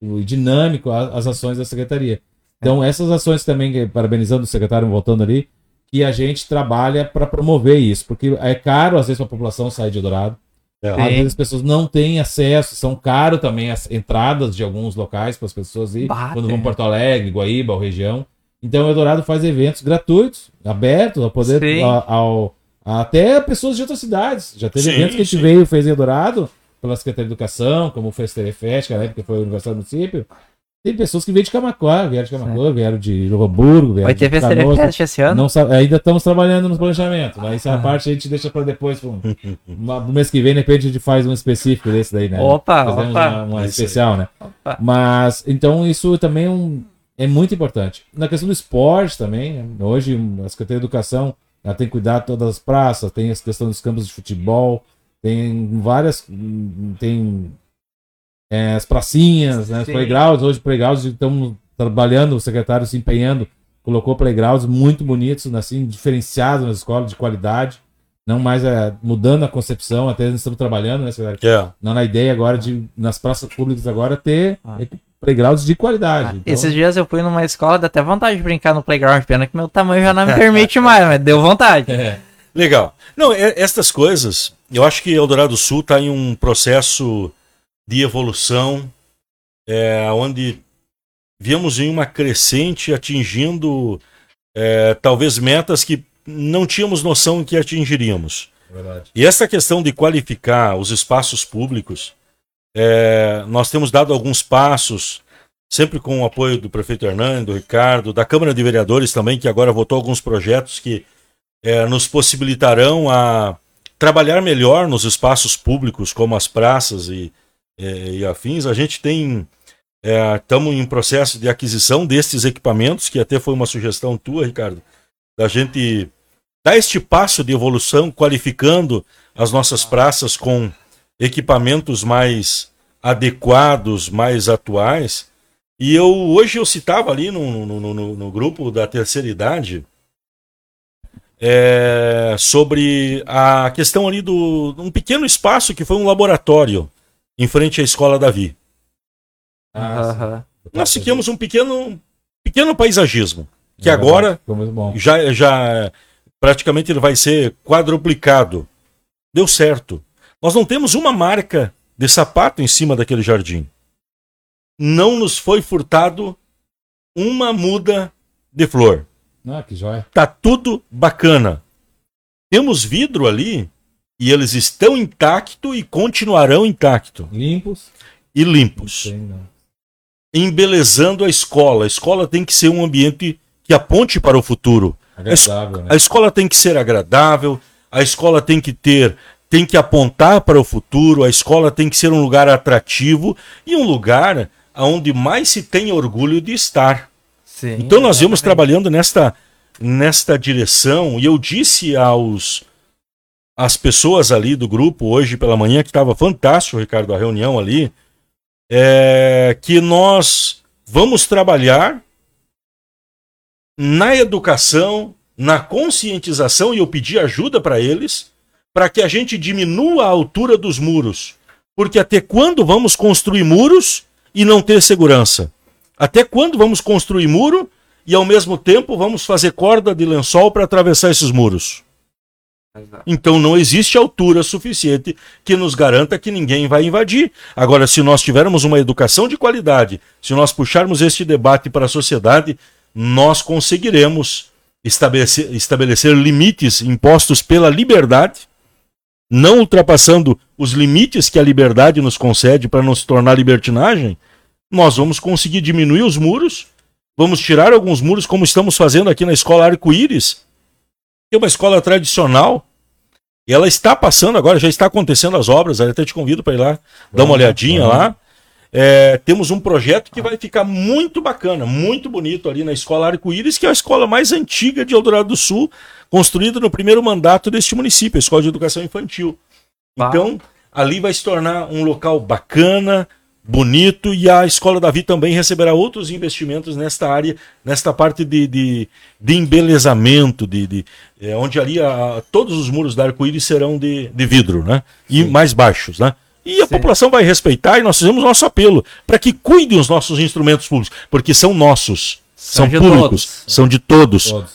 o dinâmico, a- as ações da Secretaria. Então, essas ações também, parabenizando o secretário, voltando ali, que a gente trabalha para promover isso, porque é caro, às vezes, para a população sair de Eldorado. É. Às vezes as pessoas não têm acesso, são caro também as entradas de alguns locais para as pessoas ir, Bah, quando é. vão para Porto Alegre, Guaíba, ou região. Então o Eldorado faz eventos gratuitos, abertos, a poder Sim. a- ao, até pessoas de outras cidades. Já teve Sim, eventos que a gente sim. veio, fez em Eldorado, pela Secretaria de Educação, como o Festerefest, que na época foi o aniversário do município. Tem pessoas que vêm de Camacuã, vieram de Camacuã, vieram de Novo Hamburgo, vieram Vai ter de Canoas. Fest esse ano? Não ainda estamos trabalhando nos planejamentos, mas essa Ah. parte a gente deixa para depois. pra um- uma- no mês que vem, de repente, a gente faz um específico desse daí, né? Opa, Fazemos opa. uma, uma especial, né? Opa. Mas, então, isso também é, um- é muito importante. Na questão do esporte também, né? hoje a Secretaria de Educação ela tem que cuidar de todas as praças, tem a questão dos campos de futebol, tem várias. Tem é, as pracinhas, né? Os playgrounds. Hoje, playgrounds estamos trabalhando, o secretário se empenhando, colocou playgrounds muito bonitos, assim, diferenciados nas escolas, de qualidade. Não mais é, mudando a concepção, até nós estamos trabalhando, né, secretário? É. Não na ideia agora de, nas praças públicas agora, ter Ah. Playgrounds de qualidade. Então, Esses dias eu fui numa escola, dá até vontade de brincar no playground, pena que meu tamanho já não me permite mais, mas deu vontade. é, Legal. Não, é- estas coisas, eu acho que Eldorado Sul está em um processo de evolução, é, onde viemos em uma crescente atingindo é, talvez metas que não tínhamos noção que atingiríamos. verdade. E essa questão de qualificar os espaços públicos, é, nós temos dado alguns passos, sempre com o apoio do prefeito Hernani, do Ricardo, da Câmara de Vereadores também, que agora votou alguns projetos que é, nos possibilitarão a trabalhar melhor nos espaços públicos, como as praças e, é, e afins. A gente tem. Estamos em processo de aquisição destes equipamentos, que até foi uma sugestão tua, Ricardo, da gente dar este passo de evolução, qualificando as nossas praças com equipamentos mais adequados, mais atuais. E eu hoje eu citava ali no, no, no- no grupo da terceira idade é, sobre a questão ali do um pequeno espaço que foi um laboratório em frente à escola Davi. Aham. Nós seguimos um pequeno, pequeno paisagismo, que É agora já, já praticamente ele vai ser quadruplicado. Deu certo. Nós não temos uma marca de sapato em cima daquele jardim. Não nos foi furtado uma muda de flor. Ah, que joia. Tá tudo bacana. Temos vidro ali e eles estão intactos e continuarão intactos Limpos. e limpos. Não. Embelezando a escola. A escola tem que ser um ambiente que aponte para o futuro. Agradável, né? A escola tem que ser agradável, a escola tem que ter, tem que apontar para o futuro, a escola tem que ser um lugar atrativo e um lugar onde mais se tem orgulho de estar. Sim. Então nós viemos exatamente. trabalhando nesta, nesta direção e eu disse aos as pessoas ali do grupo hoje pela manhã que estava fantástico, Ricardo, a reunião ali, é, que nós vamos trabalhar na educação, na conscientização e eu pedi ajuda para eles para que a gente diminua a altura dos muros, porque até quando vamos construir muros e não ter segurança? Até quando vamos construir muro e ao mesmo tempo vamos fazer corda de lençol para atravessar esses muros? Então não existe altura suficiente que nos garanta que ninguém vai invadir. Agora, se nós tivermos uma educação de qualidade, se nós puxarmos este debate para a sociedade, nós conseguiremos estabelecer, estabelecer limites impostos pela liberdade, não ultrapassando os limites que a liberdade nos concede para não se tornar libertinagem. Nós vamos conseguir diminuir os muros, vamos tirar alguns muros, como estamos fazendo aqui na escola Arco-Íris, que é uma escola tradicional. E ela está passando agora, já está acontecendo as obras. Até te convido para ir lá, dar uma olhadinha vamos. lá. É, temos um projeto que vai ficar muito bacana, muito bonito ali na escola Arco-Íris, que é a escola mais antiga de Eldorado do Sul, construída no primeiro mandato deste município, a Escola de Educação Infantil. Uau. Então, ali vai se tornar um local bacana, bonito, e a Escola Davi também receberá outros investimentos nesta área, nesta parte de, de, de embelezamento, de, de, é, onde ali a- todos os muros da arco-íris serão de, de vidro, né? E mais baixos, né? E a Sim. população vai respeitar e nós fizemos nosso apelo para que cuidem os nossos instrumentos públicos, porque são nossos, São são, de públicos, todos. são de todos. Todos.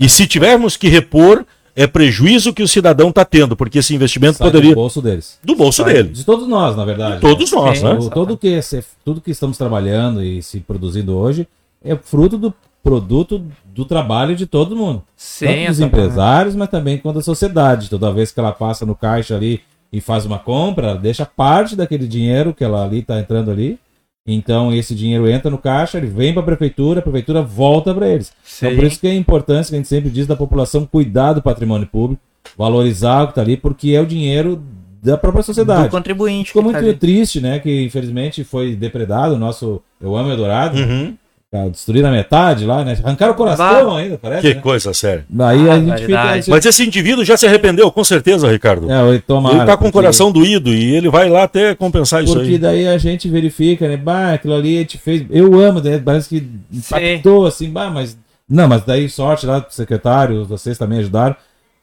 E se tivermos que repor, é prejuízo que o cidadão está tendo, porque esse investimento Sai poderia do bolso deles. do bolso Sai dele. De todos nós, na verdade. Todos né? nós, Sim. né? O- todo que esse- tudo que estamos trabalhando e se produzindo hoje é fruto do produto do trabalho de todo mundo. Sim, Tanto dos empresários, mas também quanto da sociedade. Toda vez que ela passa no caixa ali e faz uma compra, ela deixa parte daquele dinheiro que ela ali está entrando ali. Então esse dinheiro entra no caixa, ele vem para a prefeitura, a prefeitura volta para eles. Então Sim. por isso que é a importância que a gente sempre diz da população cuidar do patrimônio público, valorizar o que está ali, porque é o dinheiro da própria sociedade. Do contribuinte. Ficou tá muito ali. triste, né? Que infelizmente foi depredado o nosso Eu Amo Eldorado. Uhum. Tá, Destruíram a metade lá, né? Arrancaram o coração ainda, parece. Que né? coisa séria. Daí a Ah, gente fica. verdade. Mas esse indivíduo já se arrependeu, com certeza, Ricardo. É, oi, tomara, ele tá com o porque- coração doído e ele vai lá até compensar isso Porque aí. daí a gente verifica, né? Bah, aquilo ali a gente fez. Eu amo, né? Parece que impactou assim, bah, mas. Não, mas daí sorte lá pro secretário, vocês também ajudaram.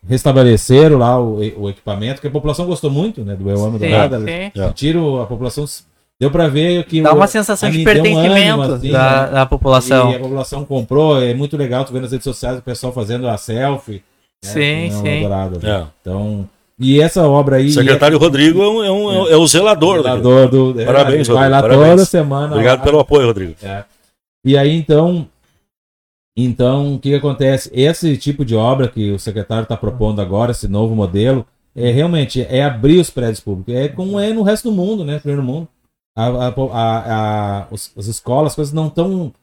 Restabeleceram lá o, o equipamento, que a população gostou muito, né? Do Eu Amo Sim, sim. É. Tiro, a população. Deu pra ver que. Dá o- uma sensação de um pertencimento ânimo, assim, da, né? da população. E a população comprou, é muito legal tu ver nas redes sociais o pessoal fazendo a selfie. né, Sim, o sim. Né? É. Então, e essa obra aí. O secretário Rodrigo é, um- é um- é o zelador. o da- zelador do, é, Parabéns, vai lá Rodrigo, parabéns. toda semana. Obrigado lá. pelo apoio, Rodrigo. É. E aí, então, então, o que, que acontece? Esse tipo de obra que o secretário está propondo agora, esse novo modelo, é realmente é abrir os prédios públicos. É como é no resto do mundo, né? Primeiro mundo. A, a, a- a- os- as escolas, as coisas não estão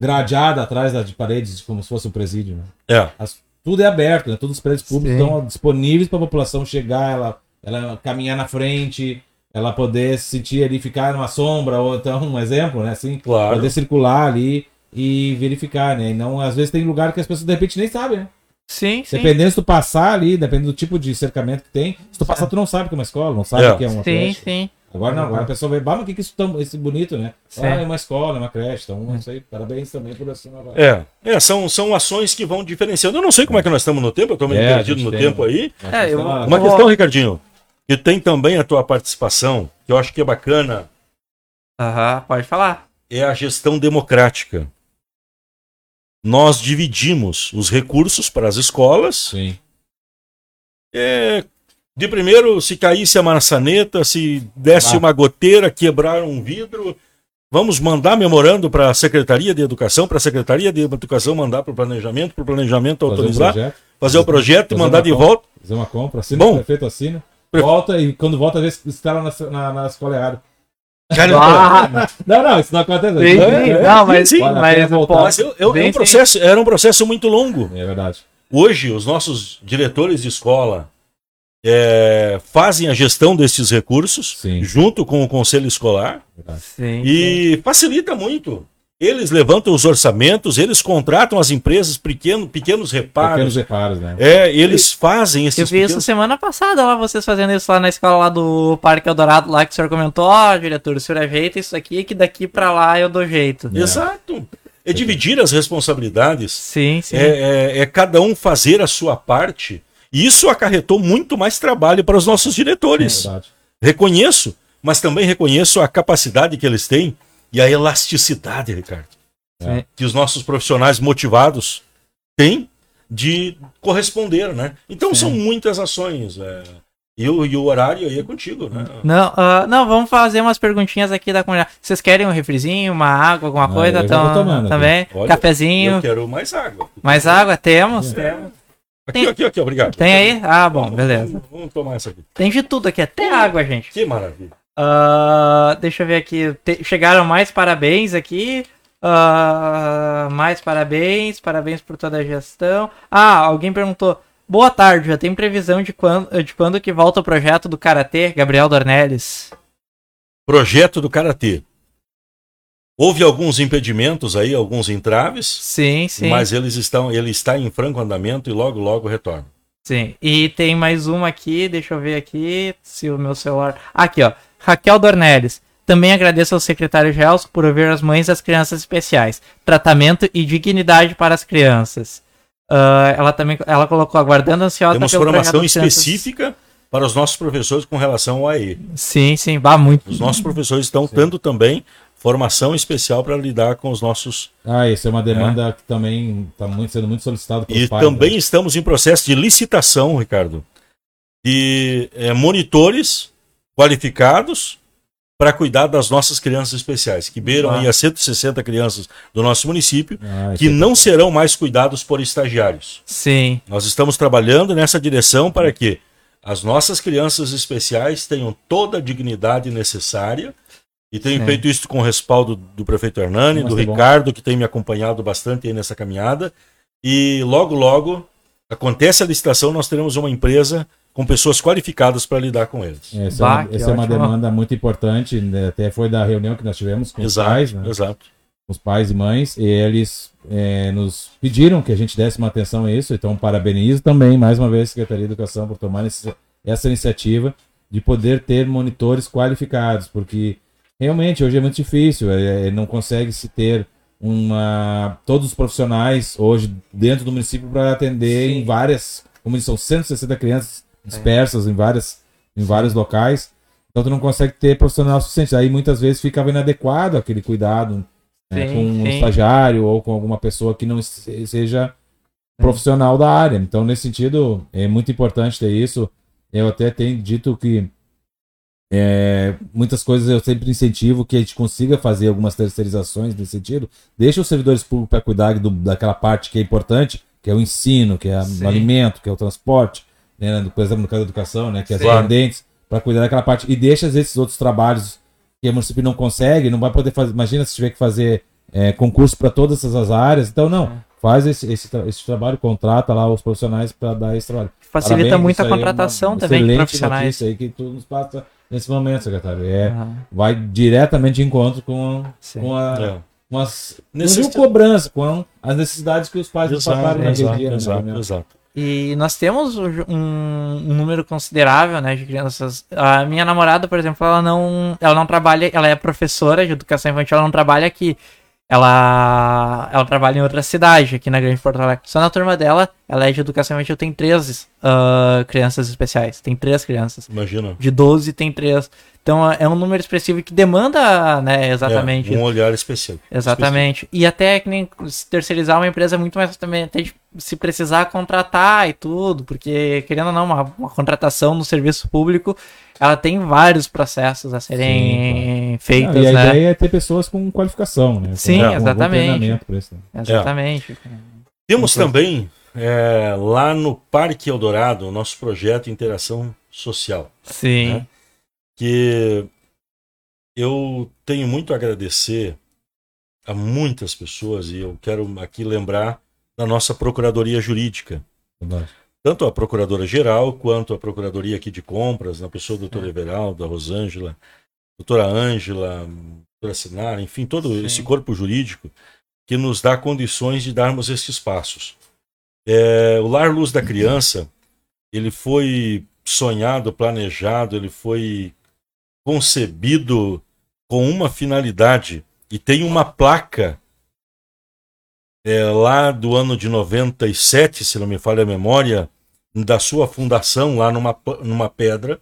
gradeadas atrás das de paredes como se fosse um presídio, né? É. As- tudo é aberto, né? Todos os prédios públicos Sim. estão disponíveis para a população chegar, ela, ela caminhar na frente, ela poder se sentir ali, ficar numa sombra, ou então, um exemplo, né? Assim, Claro. poder circular ali e verificar, né? E não, às vezes tem lugar que as pessoas de repente nem sabem, né? Sim, sim. Dependendo se tu passar ali, dependendo do tipo de cercamento que tem, se tu passar, tu não sabe que é uma escola, não sabe É. que é uma Sim, creche. sim. Agora não, agora a pessoa vai, bah, mas o que que é isso tão esse bonito, né? Sim. Ah, é uma escola, é uma creche, então não sei, parabéns também por assim. É, é são, são ações que vão diferenciando. Eu não sei como é que nós estamos no tempo, eu estou meio É, perdido no tem- tempo aí. É, eu- Uma Vou- questão, Ricardinho. E tem também a tua participação, que eu acho que é bacana. Aham, pode falar. É a gestão democrática. Nós dividimos os recursos para as escolas. Sim. É, de primeiro, se caísse a maçaneta, se desse Ah. uma goteira, quebrar um vidro, vamos mandar memorando para a Secretaria de Educação, para a Secretaria de Educação mandar para o planejamento, para o planejamento Fazer autorizar, projeto, fazer o projeto e fazer mandar uma de compra. volta. fazer uma compra, assina, Bom. o prefeito assina, volta e quando volta, às vezes instala na, na, na escola errada. Ah, Não, não, isso não acontece. sim, É, não, mas, sim, mas Mas eu, eu- é Bem, um processo, era um processo muito longo. É verdade. Hoje, os nossos diretores de escola é, fazem a gestão desses recursos, Sim. junto com o conselho escolar, sim, sim. e facilita muito. Eles levantam os orçamentos, eles contratam as empresas, pequeno, pequenos reparos. Pequenos reparos, né? É, eles fazem esses Eu vi isso pequenos... semana passada lá, vocês fazendo isso lá na escola lá do Parque Eldorado, lá que o senhor comentou, ó, diretor, o senhor ajeita isso aqui, que daqui pra lá eu dou jeito. É. Exato. É dividir as responsabilidades. Sim, sim. É, é- é cada um fazer a sua parte. Isso acarretou muito mais trabalho para os nossos É diretores. verdade. reconheço, mas também reconheço a capacidade que eles têm e a elasticidade, Ricardo, É. que os nossos profissionais motivados têm de corresponder, né? Então são muitas ações. É, e, o, e o horário aí é contigo, né? Não, ah, não, vamos fazer umas perguntinhas aqui da comunidade. Vocês querem um refrizinho, uma água, alguma Ah, coisa? vou tomando também? Olha, Cafezinho, Eu quero mais água. mais água? Temos, É. temos. Aqui, aqui, aqui, obrigado. Tem aí? Ah, bom, beleza. Vamos, vamos tomar essa aqui. Tem de tudo aqui, até água, gente. Que maravilha. Ah, deixa eu ver aqui. Te- chegaram mais parabéns aqui. Ah, mais parabéns. Parabéns por toda a gestão. Ah, alguém perguntou. Boa tarde, já tem previsão de quando, de quando que volta o projeto do Karatê, Gabriel Dornelles? Projeto do Karatê. Houve alguns impedimentos aí, alguns entraves, Sim, sim. mas eles estão, ele está em franco andamento e logo, logo retorna. Sim. E tem mais uma aqui, deixa eu ver aqui se o meu celular. Aqui, ó. Raquel Dornelles. Também agradeço ao secretário Gelson por ouvir as mães das crianças especiais. Tratamento e dignidade para as crianças. Ah, ela também ela colocou aguardando ansiosa Temos pelo formação crianças. específica para os nossos professores com relação ao AE. Sim, sim, bah, muito. Os nossos professores estão dando também formação especial para lidar com os nossos. Ah, isso é uma demanda que também está muito, sendo muito solicitada E pais. também né? estamos em processo de licitação, Ricardo, de eh, monitores qualificados para cuidar das nossas crianças especiais, que beiram Ah. aí as 160 crianças do nosso município, Ah, que é não serão mais cuidados por estagiários. Sim, Nós estamos trabalhando nessa direção para que as nossas crianças especiais tenham toda a dignidade necessária. E tenho Sim. feito isso com o respaldo do prefeito Hernani, Mas do tá bom. Ricardo, que tem me acompanhado bastante aí nessa caminhada. E logo, logo, acontece a licitação, nós teremos uma empresa com pessoas qualificadas para lidar com eles. Essa, Bah, é uma, que essa é uma demanda muito importante, né? até foi da reunião que nós tivemos com os Exato, pais, né? exato. os pais e mães, e eles é, nos pediram que a gente desse uma atenção a isso, então parabenizo também, mais uma vez, a Secretaria de Educação por tomar esse- essa iniciativa de poder ter monitores qualificados, porque realmente hoje é muito difícil, é, é, não consegue se ter uma todos os profissionais hoje dentro do município para atender Sim. em várias, como são 160 crianças dispersas em várias em vários locais. Então tu não consegue ter profissional suficiente. Aí muitas vezes ficava inadequado aquele cuidado né, Sim, com um sim. estagiário ou com alguma pessoa que não se- seja profissional da área. Então, nesse sentido, é muito importante ter isso. Eu até tenho dito que é, muitas coisas eu sempre incentivo que a gente consiga fazer algumas terceirizações nesse sentido. Deixa os servidores públicos para cuidar do- daquela parte que é importante, que é o ensino, que é Sim. o alimento, que é o transporte, né, por exemplo, no caso da educação, né, que é as Sim. atendentes, para cuidar daquela parte. E deixa esses outros trabalhos que o município não consegue, não vai poder fazer. Imagina se tiver que fazer é, concurso para todas essas áreas. Então, não. Faz esse, esse, esse trabalho, contrata lá os profissionais para dar esse trabalho. facilita Parabéns, muito a isso é contratação também de profissionais. notícia aí que tu nos passa nesse momento, secretário. É, Aham, Vai diretamente de encontro com, sim. com, a, É. com as. Necessi- cobrança, com as necessidades que os pais Exato, passaram naquele exato, dia. né, exato, Daniel? exato. E nós temos um, um número considerável, né, de crianças. A minha namorada, por exemplo, ela não, ela não trabalha, ela é professora de educação infantil, ela não trabalha aqui. Ela, ela trabalha em outra cidade, aqui na Grande Porto Alegre. Só na turma dela, ela é de educação infantil, tem três uh, crianças especiais. Tem três crianças. Imagina. De 12 tem três. Então é um número expressivo que demanda, né, exatamente. É, um olhar especial. Exatamente. E até que nem terceirizar uma empresa é muito mais também, se precisar contratar e tudo, porque, querendo ou não, uma, uma contratação no serviço público, ela tem vários processos a serem Sim, feitos. Não, e a né? ideia é ter pessoas com qualificação, né? Sim, com, exatamente. Com isso, né? Exatamente. É. Temos também é, lá no Parque Eldorado o nosso projeto Interação Social. Sim. Né? Que eu tenho muito a agradecer a muitas pessoas e eu quero aqui lembrar da nossa Procuradoria Jurídica. Tanto a Procuradora-Geral quanto a Procuradoria aqui de Compras, na pessoa do doutor é. Everaldo, a Rosângela, doutora Ângela, doutora Sinara, enfim, todo Sim. esse corpo jurídico que nos dá condições de darmos esses passos. É, o Lar Luz da Criança, ele foi sonhado, planejado, ele foi concebido com uma finalidade e tem uma placa é, lá do ano de 97, se não me falha a memória, da sua fundação, lá numa, numa pedra,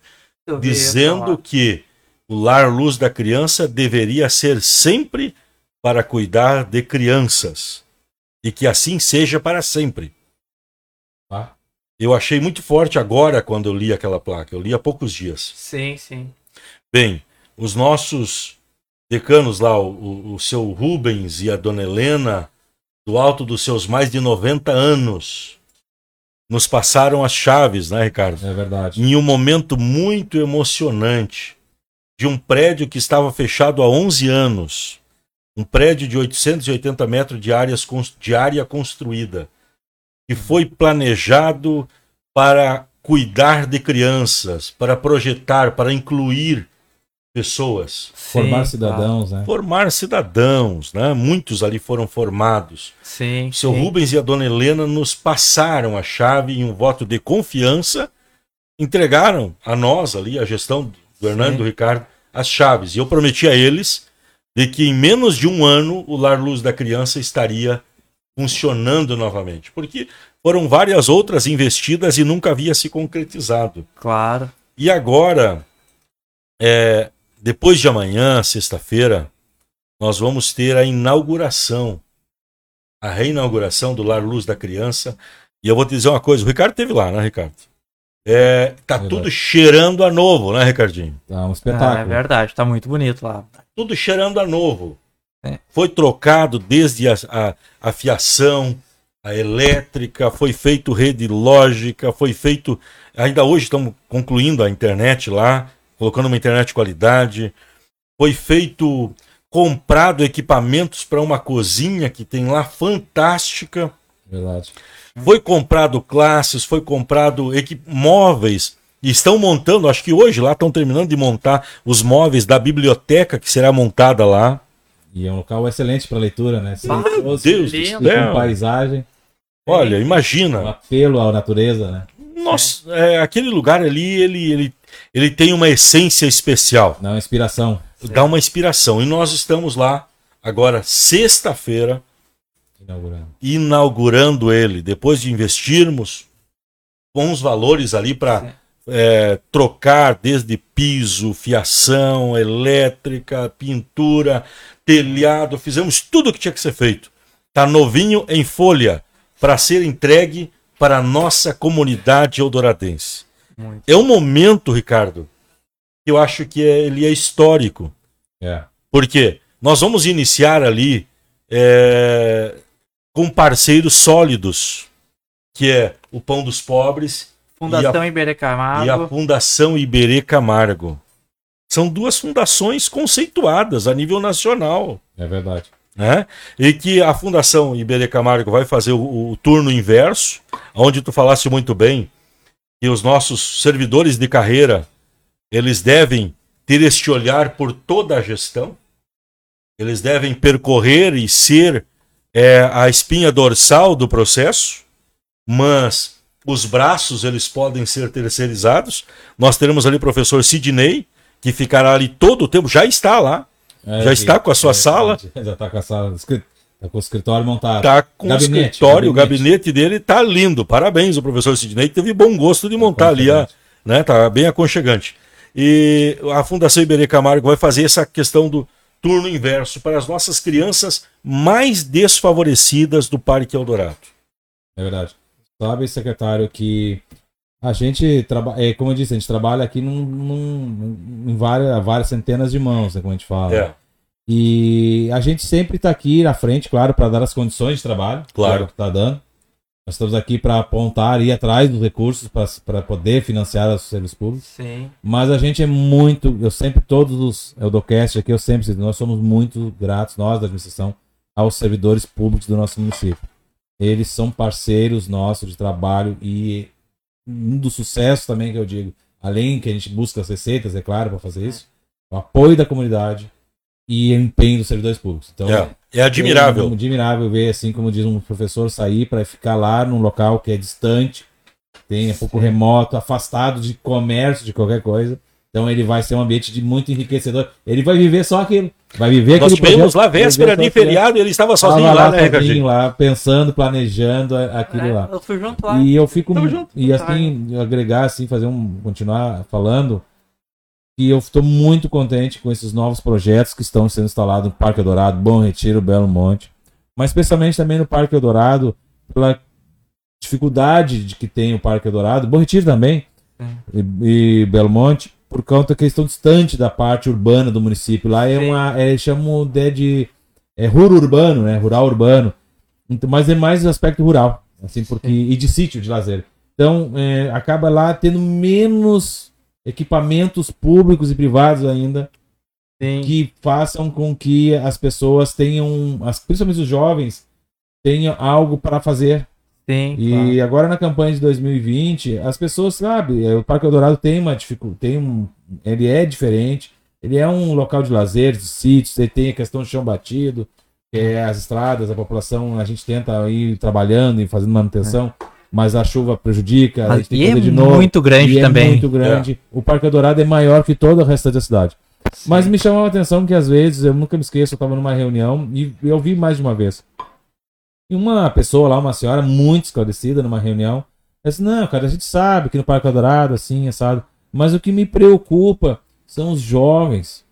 dizendo que o lar luz da criança deveria ser sempre para cuidar de crianças e que assim seja para sempre. Ah. Eu achei muito forte agora quando eu li aquela placa. Eu li há poucos dias. Sim, sim. Bem, os nossos decanos lá, o, o seu Rubens e a dona Helena, do alto dos seus mais de 90 anos, nos passaram as chaves, né, Ricardo? É verdade. Em um momento muito emocionante de um prédio que estava fechado há 11 anos. Um prédio de 880 metros de, áreas, de área construída, que foi planejado para cuidar de crianças, para projetar, para incluir pessoas. Sim, formar cidadãos, né? Formar cidadãos, né? Muitos ali foram formados. Sim. O seu sim. Rubens e a dona Helena nos passaram a chave em um voto de confiança, entregaram a nós ali, a gestão do Hernando e do Ricardo, as chaves. E eu prometi a eles de que em menos de um ano o Lar Luz da Criança estaria funcionando novamente. Porque foram várias outras investidas e nunca havia se concretizado. Claro. E agora, é, depois de amanhã, sexta-feira, nós vamos ter a inauguração, a reinauguração do Lar Luz da Criança. E eu vou te dizer uma coisa: o Ricardo teve lá, né, Ricardo? É, tá é tudo cheirando a novo, né, Ricardinho? Tá um espetáculo. É, é verdade, tá muito bonito lá. Tudo cheirando a novo. É. Foi trocado desde a, a, a fiação, a elétrica, foi feito rede lógica, foi feito. Ainda hoje estamos concluindo a internet lá colocando uma internet de qualidade. Foi feito, comprado equipamentos para uma cozinha que tem lá fantástica. Verdade. Foi comprado classes, foi comprado móveis. Estão montando, acho que hoje lá estão terminando de montar os móveis da biblioteca que será montada lá. E é um local excelente para leitura, né? Meu Deus do céu. paisagem. Olha, imagina. Um apelo à natureza, né? Nossa, é, aquele lugar ali, ele, ele ele tem uma essência especial. Dá uma inspiração. Dá uma inspiração. E nós estamos lá agora, sexta-feira, inaugurando. inaugurando ele. Depois de investirmos bons valores ali para é, trocar desde piso, fiação, elétrica, pintura, telhado, fizemos tudo o que tinha que ser feito. Está novinho em folha para ser entregue para a nossa comunidade eldoradense. Muito. É um momento, Ricardo, que eu acho que é, ele é histórico. É. Porque nós vamos iniciar ali é, com parceiros sólidos, que é o Pão dos Pobres Fundação e a, Iberê Camargo. E a Fundação Iberê Camargo. São duas fundações conceituadas a nível nacional. É verdade. Né? E que a Fundação Iberê Camargo vai fazer o, o turno inverso, onde tu falaste muito bem, que os nossos servidores de carreira eles devem ter este olhar por toda a gestão, eles devem percorrer e ser é, a espinha dorsal do processo, mas os braços eles podem ser terceirizados. Nós teremos ali o professor Sidney, que ficará ali todo o tempo, já está lá, É, já está com a sua é, sala? Já está com a sala. Está com o escritório montado. Está com gabinete, o escritório, gabinete. o gabinete dele está lindo. Parabéns, o professor Sidney teve bom gosto de montar ali, a, né? Tá bem aconchegante. E a Fundação Iberê Camargo vai fazer essa questão do turno inverso para as nossas crianças mais desfavorecidas do Parque Eldorado. É verdade. Sabe, secretário, que a gente trabalha, é, como eu disse, a gente trabalha aqui num, num, em várias, várias centenas de mãos, né, como a gente fala. É. E a gente sempre está aqui na frente, claro, para dar as condições de trabalho, claro, que está dando. Nós estamos aqui para apontar e ir atrás dos recursos para poder financiar os serviços públicos. Sim. Mas a gente é muito, eu sempre, todos os Eudocast aqui, eu sempre nós somos muito gratos, nós da administração, aos servidores públicos do nosso município. Eles são parceiros nossos de trabalho e um dos sucessos também que eu digo, além que a gente busca as receitas, é claro, para fazer isso, o apoio da comunidade e empenho dos servidores públicos. Então, é, é admirável. É admirável ver, assim como diz um professor, sair para ficar lá num local que é distante, tem é pouco remoto, afastado de comércio, de qualquer coisa então ele vai ser um ambiente de muito enriquecedor. Ele vai viver só aquilo. Vai viver Nós aquilo. Nós tivemos lá véspera de feriado e ele estava sozinho lá, lá, né, sozinho lá, pensando, planejando aquilo é, lá. Eu fui junto lá. E eu fico junto, e assim agregar assim, fazer um continuar falando e eu estou muito contente com esses novos projetos que estão sendo instalados no Parque Dourado, Bom Retiro, Belo Monte, mas especialmente também no Parque Dourado pela dificuldade de que tem o Parque Dourado, Bom Retiro também e, e Belo Monte por conta que eles estão distante da parte urbana do município. Lá é uma. É, eles chamam de, de é, rural urbano, né? Rural urbano. Então, mas é mais aspecto rural. Assim, porque, e de sítio de lazer. Então, é, acaba lá tendo menos equipamentos públicos e privados ainda Sim. que façam com que as pessoas tenham, as, principalmente os jovens, tenham algo para fazer Sim, e claro. agora na campanha de 2020, as pessoas, sabe, é, o Parque Eldorado tem uma dificuldade, tem um, ele é diferente, ele é um local de lazer, de sítios, ele tem a questão de chão batido, é, as estradas, a população, a gente tenta ir trabalhando e fazendo manutenção, é. Mas a chuva prejudica, mas a gente tem que fazer é de novo. muito grande é também. É muito grande. O Parque Eldorado é maior que todo o resto da cidade. Sim. Mas me chamou a atenção que às vezes, eu nunca me esqueço, eu estava numa reunião e eu vi mais de uma vez e uma pessoa lá, uma senhora muito esclarecida numa reunião, disse: Não, cara, a gente sabe que no Parque Quadrado, assim, sabe? Mas o que me preocupa são os jovens.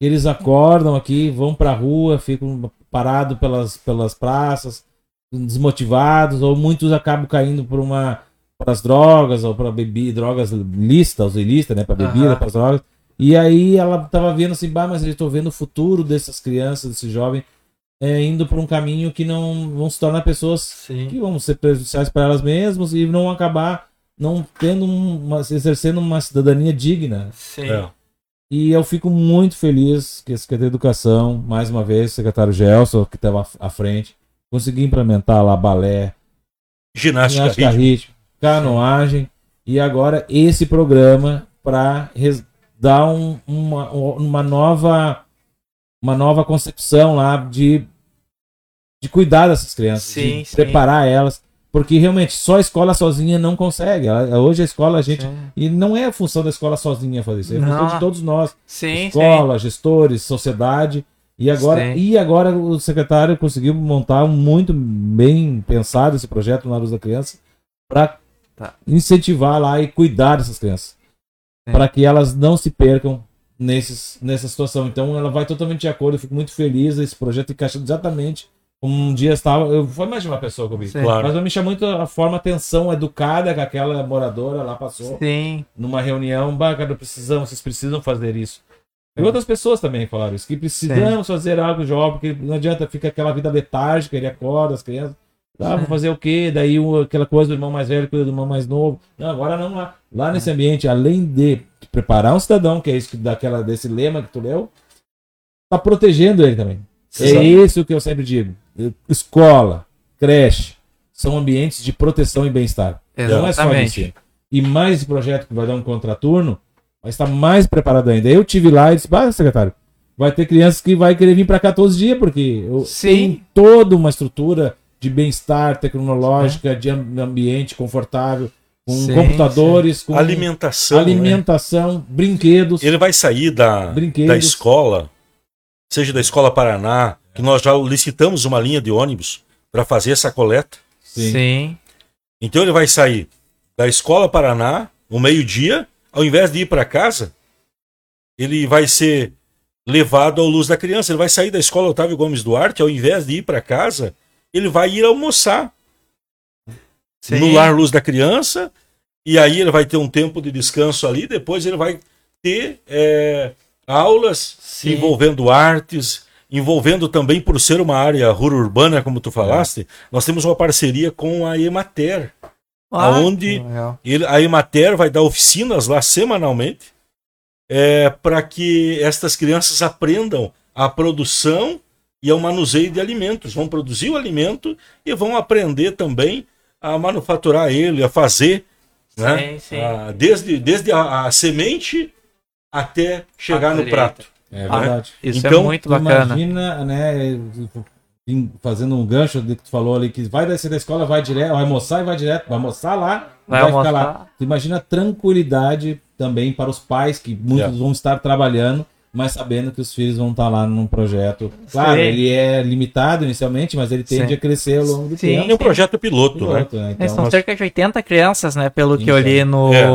Eles acordam aqui, vão pra rua, ficam parados pelas, pelas praças, desmotivados, ou muitos acabam caindo por uma para as drogas ou para bebida, drogas listas, ou ilícitas, né, para bebida, uhum. para as drogas. E aí ela tava vendo assim, bah, mas eu estou vendo o futuro dessas crianças, desses jovens é, indo por um caminho que não vão se tornar pessoas Sim. que vão ser prejudiciais para elas mesmas e não acabar não tendo uma, exercendo uma cidadania digna. Sim. É. E eu fico muito feliz que a Secretaria de Educação, mais uma vez, o secretário Gelson, que estava à frente, conseguiu implementar lá balé, ginástica, ginástica ritmo, canoagem e agora esse programa para dar um, uma, uma nova uma nova concepção lá de, de cuidar dessas crianças, sim, de sim. preparar elas. Porque realmente só a escola sozinha não consegue. Hoje a escola, a gente. Sim. E não é a função da escola sozinha fazer isso, é a função de todos nós. Sim, escola, gestores, sociedade. E agora, e agora o secretário conseguiu montar um muito bem pensado esse projeto na Luz da Criança para tá. incentivar lá e cuidar dessas crianças. Para que elas não se percam nesses, nessa situação. Então ela vai totalmente de acordo. Eu fico muito feliz. Esse projeto encaixa exatamente como um dia estava. Eu, foi mais de uma pessoa que eu vi. Claro. Mas me chamou muito a forma, a atenção educada que aquela moradora lá passou. Sim. Numa reunião. Bah, cara, precisamos, vocês precisam fazer isso. E outras pessoas também falaram isso, que precisamos Sim. fazer algo jovem, porque não adianta, fica aquela vida letárgica, ele acorda, as crianças. Ah, vou fazer o quê? Daí aquela coisa do irmão mais velho cuida do irmão mais novo. Não, agora não lá. Lá nesse ambiente, além de preparar um cidadão, que é isso daquela, desse lema que tu leu, tá protegendo ele também. É isso que eu sempre digo. Escola, creche, são ambientes de proteção e bem-estar. Não é só isso. E mais esse projeto que vai dar um contraturno, vai estar mais preparado ainda. Eu tive lá e disse, ah, secretário, vai ter crianças que vai querer vir para cá todos os dias, porque tem toda uma estrutura de bem-estar tecnológica, é. de ambiente confortável, com sim, computadores, sim. com alimentação, alimentação, né? brinquedos. Ele vai sair da, da escola seja da Escola Paraná, que nós já licitamos uma linha de ônibus para fazer essa coleta. Sim. Sim. Então ele vai sair da Escola Paraná, no meio-dia, ao invés de ir para casa, ele vai ser levado ao Luz da Criança. Ele vai sair da Escola Otávio Gomes Duarte, ao invés de ir para casa, ele vai ir almoçar Sim. no Lar Luz da Criança, e aí ele vai ter um tempo de descanso ali, depois ele vai ter é, aulas Sim. envolvendo artes, envolvendo também, por ser uma área rural urbana, como tu falaste, é. nós temos uma parceria com a Emater, ah, onde ele, a Emater vai dar oficinas lá semanalmente é, para que estas crianças aprendam a produção e ao manuseio de alimentos. Vão produzir o alimento e vão aprender também a manufaturar ele, a fazer, né? Sim, sim. A, desde, desde a, a, semente até chegar no prato. É verdade. Ah, isso é então, é muito bacana. Imagina, né, fazendo um gancho do que tu falou ali, que vai descer da escola, vai direto, vai almoçar e vai direto, vai almoçar lá, vai, vai ficar lá. Tu imagina a tranquilidade também para os pais, que muitos yeah. vão estar trabalhando mas sabendo que os filhos vão estar lá num projeto. Claro, Sim. ele é limitado inicialmente, mas ele tende Sim. a crescer ao longo do Sim. tempo. É um projeto piloto, piloto né? né? Então, são cerca de 80 crianças, né? Pelo que eu li no é, é,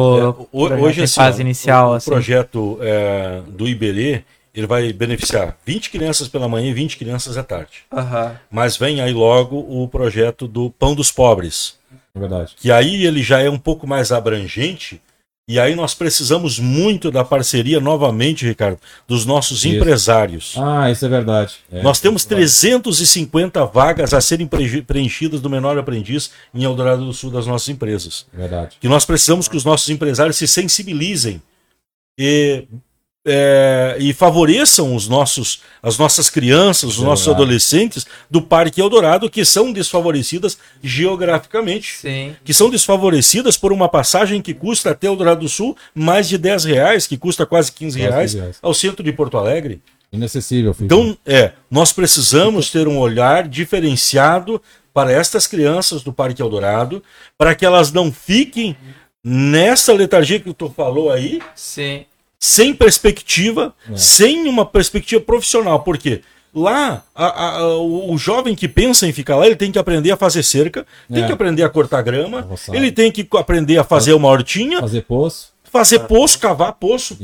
hoje, assim, fase inicial. O, assim. projeto é, do Iberê, ele vai beneficiar 20 crianças pela manhã e 20 crianças à tarde. Uhum. Mas vem aí logo o projeto do Pão dos Pobres. É verdade. Que aí ele já é um pouco mais abrangente, e aí nós precisamos muito da parceria, novamente, Ricardo, dos nossos isso. empresários. Ah, isso é verdade. É, nós temos 350 vagas a serem preenchidas do menor aprendiz em Eldorado do Sul das nossas empresas. Verdade. Que nós precisamos que os nossos empresários se sensibilizem e é, e favoreçam os nossos, as nossas crianças, os nossos adolescentes do Parque Eldorado, que são desfavorecidas geograficamente. Sim. Que são desfavorecidas por uma passagem que custa até Eldorado do Sul mais de 10 reais, que custa quase 15 reais, reais. ao centro de Porto Alegre. Inacessível. Filho. Então, é, nós precisamos ter um olhar diferenciado para estas crianças do Parque Eldorado, para que elas não fiquem nessa letargia que tu falou aí. Sim sem perspectiva, é. sem uma perspectiva profissional. Porque lá, a, a, o, o, jovem que pensa em ficar lá, ele tem que aprender a fazer cerca, tem é. que aprender a cortar grama, ele tem que aprender a fazer uma hortinha. Fazer poço. Fazer poço, cavar poço,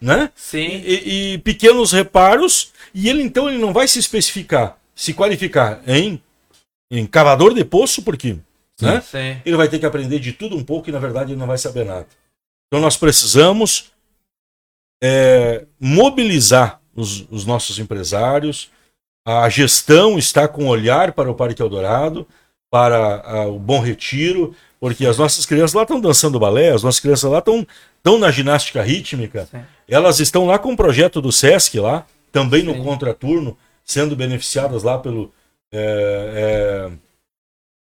né? Sim. E, e, pequenos reparos, e ele então ele não vai se especificar, se qualificar em, em cavador de poço, porque Sim. Né? Sim. ele vai ter que aprender de tudo um pouco e na verdade ele não vai saber nada. Então nós precisamos é, mobilizar os, os, nossos empresários. A gestão está com olhar para o Parque Eldorado, para a, o Bom Retiro, porque as nossas crianças lá estão dançando balé, as nossas crianças lá estão, estão na ginástica rítmica, Sim. elas estão lá com o projeto do SESC lá, também no Sim. contraturno, sendo beneficiadas lá pelo é,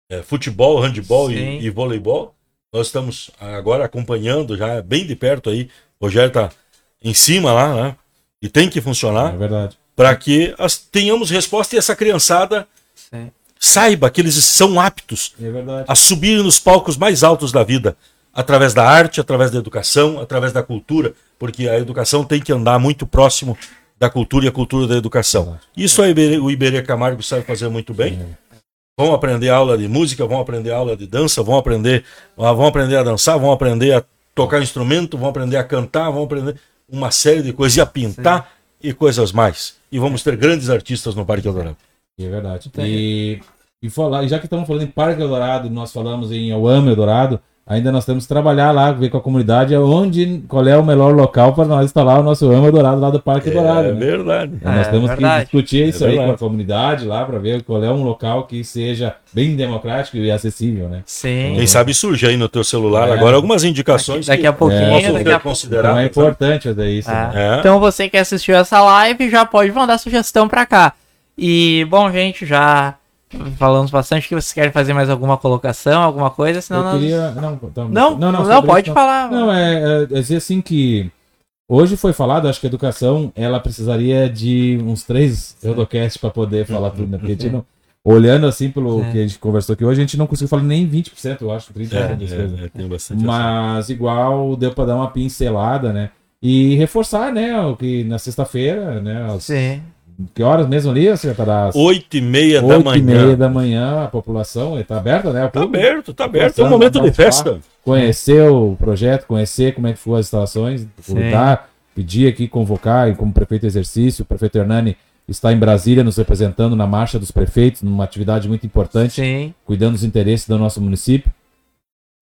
é, é, futebol, handebol e, e, voleibol. Nós estamos agora acompanhando já bem de perto aí. O Rogério está em cima lá, né? E tem que funcionar. É verdade. Para que as, tenhamos resposta e essa criançada Sim. saiba que eles são aptos é a subir nos palcos mais altos da vida. Através da arte, através da educação, através da cultura. Porque a educação tem que andar muito próximo da cultura e a cultura da educação. Isso Iberê, o Iberê Camargo sabe fazer muito bem. É. Vão aprender aula de música, vão aprender aula de dança, vão aprender, vão aprender a dançar, vão aprender a tocar instrumento, vão aprender a cantar, vão aprender uma série de coisas, e a pintar Sim. e coisas mais. E vamos ter grandes artistas no Parque Eldorado. É verdade. E, e, falar, já que estamos falando em Parque Eldorado, nós falamos em Eu Amo Eldorado, ainda nós temos que trabalhar lá, ver com a comunidade onde, qual é o melhor local para nós instalar o nosso amo dourado lá do Parque é, Dourado. É né? verdade. Então, nós é, temos verdade. que discutir isso é aí com a comunidade lá para ver qual é um local que seja bem democrático e acessível, né? Sim. Quem sabe surge aí no teu celular é. agora algumas indicações. Daqui, daqui a pouquinho, daqui a considerar. Então é importante fazer isso. Né? É. Então você que assistiu essa live já pode mandar sugestão para cá. E bom, gente, já falamos bastante que vocês querem fazer mais alguma colocação, alguma coisa, senão eu nós... queria... não, então, não, não, não, não pode isso, falar. Não, é, é, dizer assim que hoje foi falado, acho que a educação ela precisaria de uns três Eurocasts para poder falar tudo, né? Porque a gente não, olhando assim pelo é. que a gente conversou aqui hoje, a gente não conseguiu falar nem 20%, eu acho, 30% é, das é, coisas. É, tem bastante Mas igual deu para dar uma pincelada, né? E reforçar, né, o que na sexta-feira, né, Sim que horas mesmo ali, secretário? Oito e meia da manhã. Oito e meia da manhã, a população está aberta, né? Está aberto, está aberto. É um momento de festa. Conhecer o projeto, conhecer como é que foram as instalações, convidar, pedir aqui, convocar, e como prefeito exercício, o prefeito Hernani está em Brasília nos representando na Marcha dos Prefeitos, numa atividade muito importante, Sim. cuidando dos interesses do nosso município.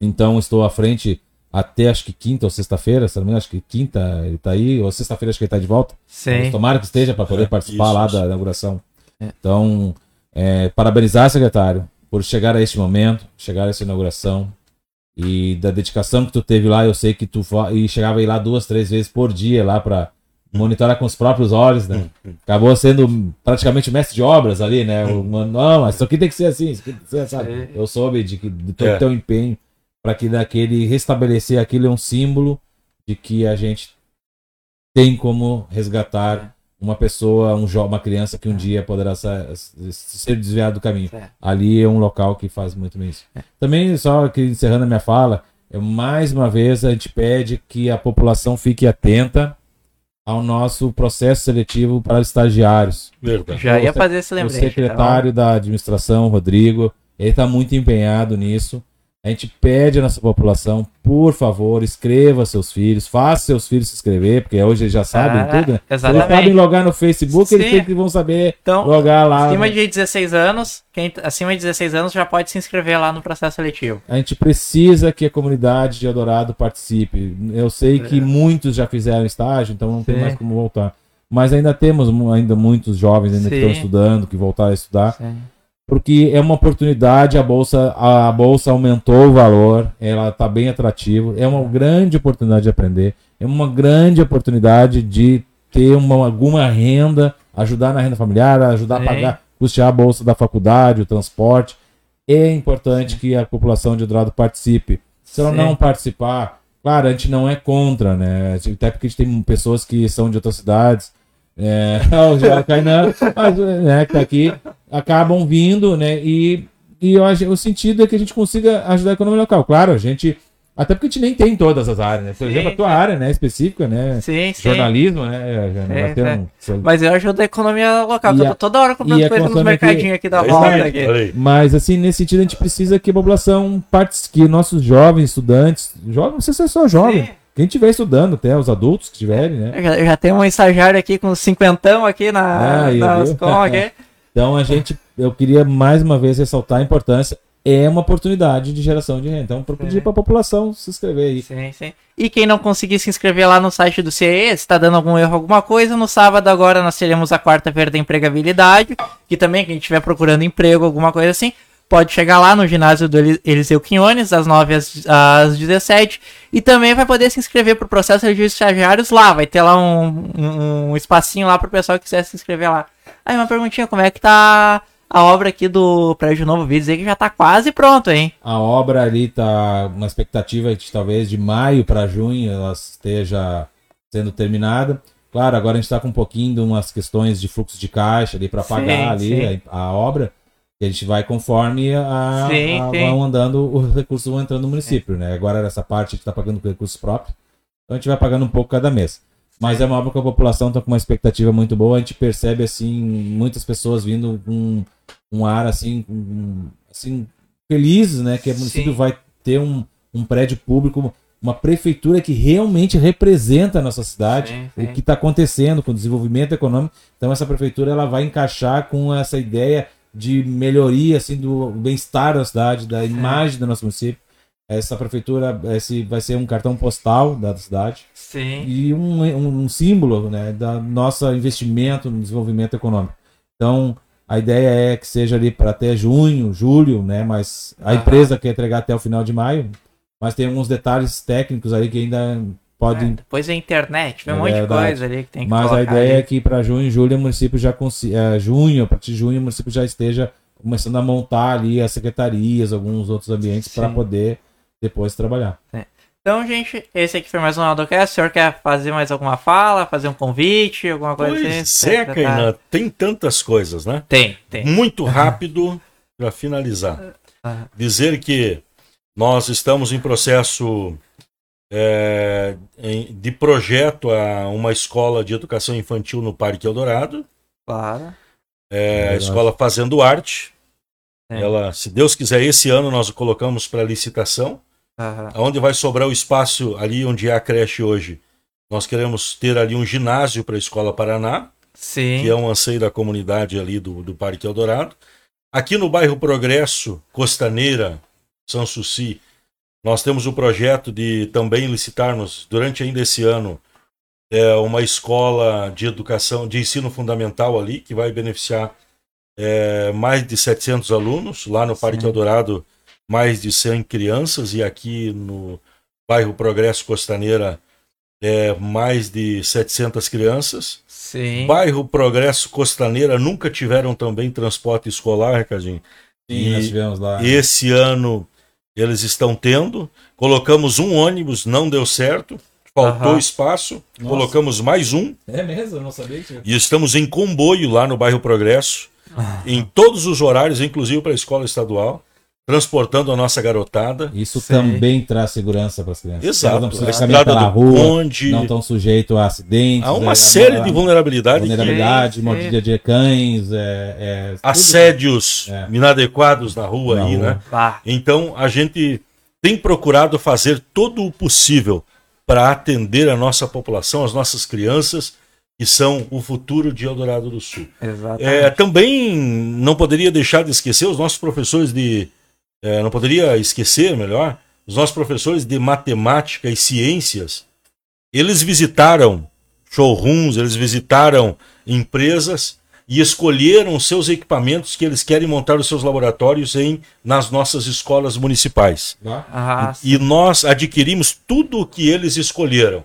Então estou à frente até acho que quinta ou sexta-feira, se não me engano, acho que quinta ele está aí, ou sexta-feira acho que ele está de volta. Sim. Tomara que esteja para poder é, participar isso, lá isso. da inauguração. É. Então, é, parabenizar, secretário, por chegar a este momento, chegar a essa inauguração e da dedicação que tu teve lá. Eu sei que tu e chegava aí lá duas, três vezes por dia lá para monitorar com os próprios olhos, né? Acabou sendo praticamente mestre de obras ali, né? O, não, mas isso aqui tem que ser assim, isso aqui tem que ser assim. Eu soube de, que, de todo o é. teu empenho para que daquele restabelecer aquilo é um símbolo de que a gente tem como resgatar uma pessoa, um uma criança que um dia poderá ser, desviado do caminho. É. Ali é um local que faz muito bem isso. É. Também, só que encerrando a minha fala, eu, mais uma vez a gente pede que a população fique atenta ao nosso processo seletivo para estagiários. Verdade. Já ia fazer esse lembrete. O secretário tá da administração, Rodrigo, ele está muito empenhado nisso. A gente pede a nossa população, por favor, escreva seus filhos, faça seus filhos se inscrever, porque hoje eles já sabem ah, tudo, né? Exatamente. Eles sabem logar no Facebook, Sim. eles sempre vão saber então, logar lá. Acima de 16 anos, quem acima de 16 anos já pode se inscrever lá no processo seletivo. A gente precisa que a comunidade de Eldorado participe. Eu sei que é. muitos já fizeram estágio, então não tem Sim. mais como voltar. Mas ainda temos ainda muitos jovens ainda que estão estudando, que voltaram a estudar. Sim porque é uma oportunidade, a bolsa, a bolsa aumentou o valor, ela está bem atrativa, é uma grande oportunidade de aprender, é uma grande oportunidade de ter uma, alguma renda, ajudar na renda familiar, ajudar a pagar, custear a bolsa da faculdade, o transporte. É importante Sim. que a população de Eldorado participe. Se ela Sim. não participar, claro, a gente não é contra, né? Até porque a gente tem pessoas que são de outras cidades, é, o Kainan, mas, né, que tá aqui, acabam vindo, né? E, e eu, o sentido é que a gente consiga ajudar a economia local. Claro, a gente. Até porque a gente nem tem todas as áreas, né? Por sim, exemplo, a tua sim. área, né, específica, né? Sim, Jornalismo, sim. né? É, é. Um... Mas eu ajudo a economia local, eu tô toda hora comprando coisa nos mercadinhos aqui, aqui da volta. Aqui. Mas, assim, nesse sentido, a gente precisa que a população participe, que nossos jovens, estudantes, jovens, não sei se é só jovem, quem estiver estudando, até os adultos que estiverem, né? Eu já, eu já tenho um estagiário aqui com cinquentão aqui na, ah, na aqui. Então a gente, eu queria mais uma vez ressaltar a importância. É uma oportunidade de geração de renda. Então, para pedir para a população se inscrever aí. Sim, sim. E quem não conseguir se inscrever lá no site do CE, se está dando algum erro, alguma coisa, no sábado agora nós teremos a quarta-feira da empregabilidade, que também, quem estiver procurando emprego, alguma coisa assim, pode chegar lá no ginásio do Eliseu Quinones, das 9 às, às 17, e também vai poder se inscrever para o processo de estagiários lá. Vai ter lá um, um, um espacinho lá para o pessoal que quiser se inscrever lá. Aí uma perguntinha, como é que tá a obra aqui do Prédio Novo? Vi dizer que já tá quase pronto, hein? A obra ali tá uma expectativa de talvez de maio para junho ela esteja sendo terminada. Claro, agora a gente está com um pouquinho de umas questões de fluxo de caixa ali para pagar sim, ali sim. A, a, obra. E a gente vai conforme a, sim, a vão andando, os recursos vão entrando no município, né? Agora essa parte a gente está pagando com recursos próprios. Então a gente vai pagando um pouco cada mês. Mas é uma obra que a população está com uma expectativa muito boa. A gente percebe, assim, muitas pessoas vindo com um ar, assim, um, assim felizes, né? Que o município Sim. vai ter um, um prédio público, uma prefeitura que realmente representa a nossa cidade, sim, sim. o que está acontecendo com o desenvolvimento econômico. Então essa prefeitura ela vai encaixar com essa ideia de melhoria assim do bem-estar da cidade, da imagem do nosso município. Essa prefeitura esse vai ser um cartão postal da cidade Sim. e um, um, símbolo né, da nosso investimento no desenvolvimento econômico. Então, a ideia é que seja ali para até junho, julho, né? Mas a empresa quer entregar até o final de maio. Mas tem alguns detalhes técnicos aí que ainda podem. É, depois a internet, tem um é monte de coisa ali que tem que Mas a ideia ali. é que para junho e julho o município já consiga. É, junho, a partir de junho, o município já esteja começando a montar ali as secretarias, alguns outros ambientes para poder depois trabalhar. É. Então, gente, esse aqui foi mais um Aldocast. O senhor quer fazer mais alguma fala, fazer um convite, alguma coisa pois assim? É, Kainan, tem tantas coisas, né? Tem, tem. Muito rápido para finalizar. Dizer que nós estamos em processo é, de projeto a uma escola de educação infantil no Parque Eldorado. Claro. É, a escola fazendo arte. É. Ela, se Deus quiser, esse ano nós colocamos para licitação. Aham. Onde vai sobrar o espaço ali onde é a creche hoje? Nós queremos ter ali um ginásio para a Escola Paraná, Sim. que é um anseio da comunidade ali do, do Parque Eldorado. Aqui no bairro Progresso, Costaneira, Sanssouci, nós temos o projeto de também licitarmos, durante ainda esse ano, é, uma escola de educação, de ensino fundamental ali, que vai beneficiar é, mais de 700 alunos. Lá no Parque Sim. Eldorado, mais de 100 crianças. E aqui no bairro Progresso Costaneira, é, mais de 700 crianças. Sim. Bairro Progresso Costaneira nunca tiveram também transporte escolar, Ricardinho. Sim, E nós tivemos lá. Esse ano eles estão tendo. Colocamos um ônibus, não deu certo. Faltou Aham. espaço. Nossa. Colocamos mais um. É mesmo? Eu não sabia que tinha. E estamos em comboio lá no bairro Progresso. Ah. Em todos os horários, inclusive para a escola estadual. Transportando a nossa garotada. Isso Sim. também traz segurança para as crianças. Elas Exato. Não A precisam caminhar estrada pela do rua, Conde. não estão sujeitos a acidentes. Há uma é, série a- de vulnerabilidades. que- vulnerabilidade, sim. mordida de cães, é, é, assédios É. inadequados na rua Na aí, rua. né? Bah. Então a gente tem procurado fazer todo o possível para atender a nossa população, as nossas crianças, que são o futuro de Eldorado do Sul. Exatamente. É, também não poderia deixar de esquecer os nossos professores de. É, não poderia esquecer, melhor, os nossos professores de matemática e ciências. Eles visitaram showrooms, eles visitaram empresas e escolheram os seus equipamentos que eles querem montar os seus laboratórios em nas nossas escolas municipais. Lá. Ah, E nós adquirimos tudo o que eles escolheram.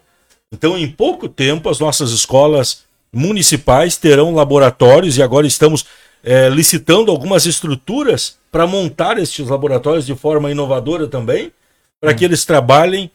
Então, em pouco tempo, as nossas escolas municipais terão laboratórios e agora estamos eh, licitando algumas estruturas para montar estes laboratórios de forma inovadora também, para que eles trabalhem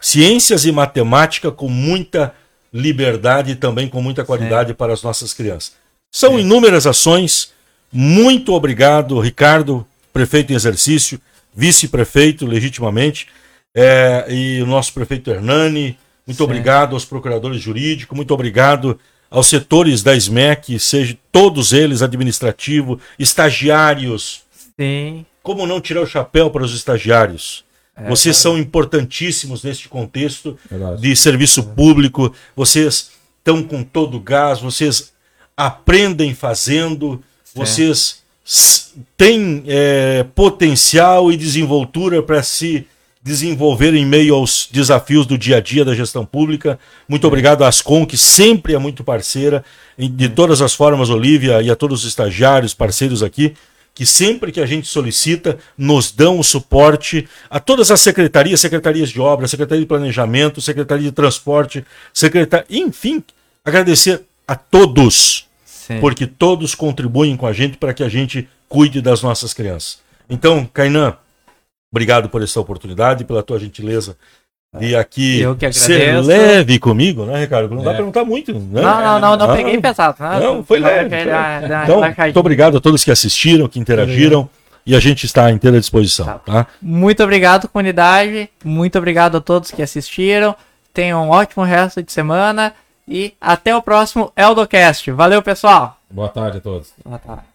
ciências e matemática com muita liberdade e também com muita qualidade para as nossas crianças. São inúmeras ações. Muito obrigado, Ricardo, prefeito em exercício, vice-prefeito legitimamente, eh, e o nosso prefeito Hernani. Muito Sim. obrigado aos procuradores jurídicos, muito obrigado aos setores da SMEC, seja todos eles administrativo, estagiários. sim. Como não tirar o chapéu para os estagiários? É, Vocês são importantíssimos neste contexto Verdade. de serviço público, vocês estão com todo o gás, vocês aprendem fazendo, vocês s- têm é, potencial e desenvoltura para se desenvolver em meio aos desafios do dia a dia da gestão pública. Muito obrigado à Ascom, que sempre é muito parceira, de todas as formas, Olívia, e a todos os estagiários, parceiros aqui, que sempre que a gente solicita, nos dão o suporte a todas as secretarias, secretarias de obra, secretaria de planejamento, secretaria de transporte, secretaria, enfim, agradecer a todos, Sim. porque todos contribuem com a gente para que a gente cuide das nossas crianças. Então, Kainan, obrigado por essa oportunidade, pela tua gentileza de aqui Eu que ser leve comigo, né, Ricardo? Não dá É. para perguntar muito. Né? Não, não, não, não Ah, peguei pesado. Não, Não, foi leve. Dá- foi dá- leve. dá Então, muito obrigado a todos que assistiram, que interagiram. E a gente está à inteira disposição. Tá. Tá. Muito obrigado, comunidade. Muito obrigado a todos que assistiram. Tenham um ótimo resto de semana. E até o próximo Eldocast. Valeu, pessoal. Boa tarde a todos. Boa tarde.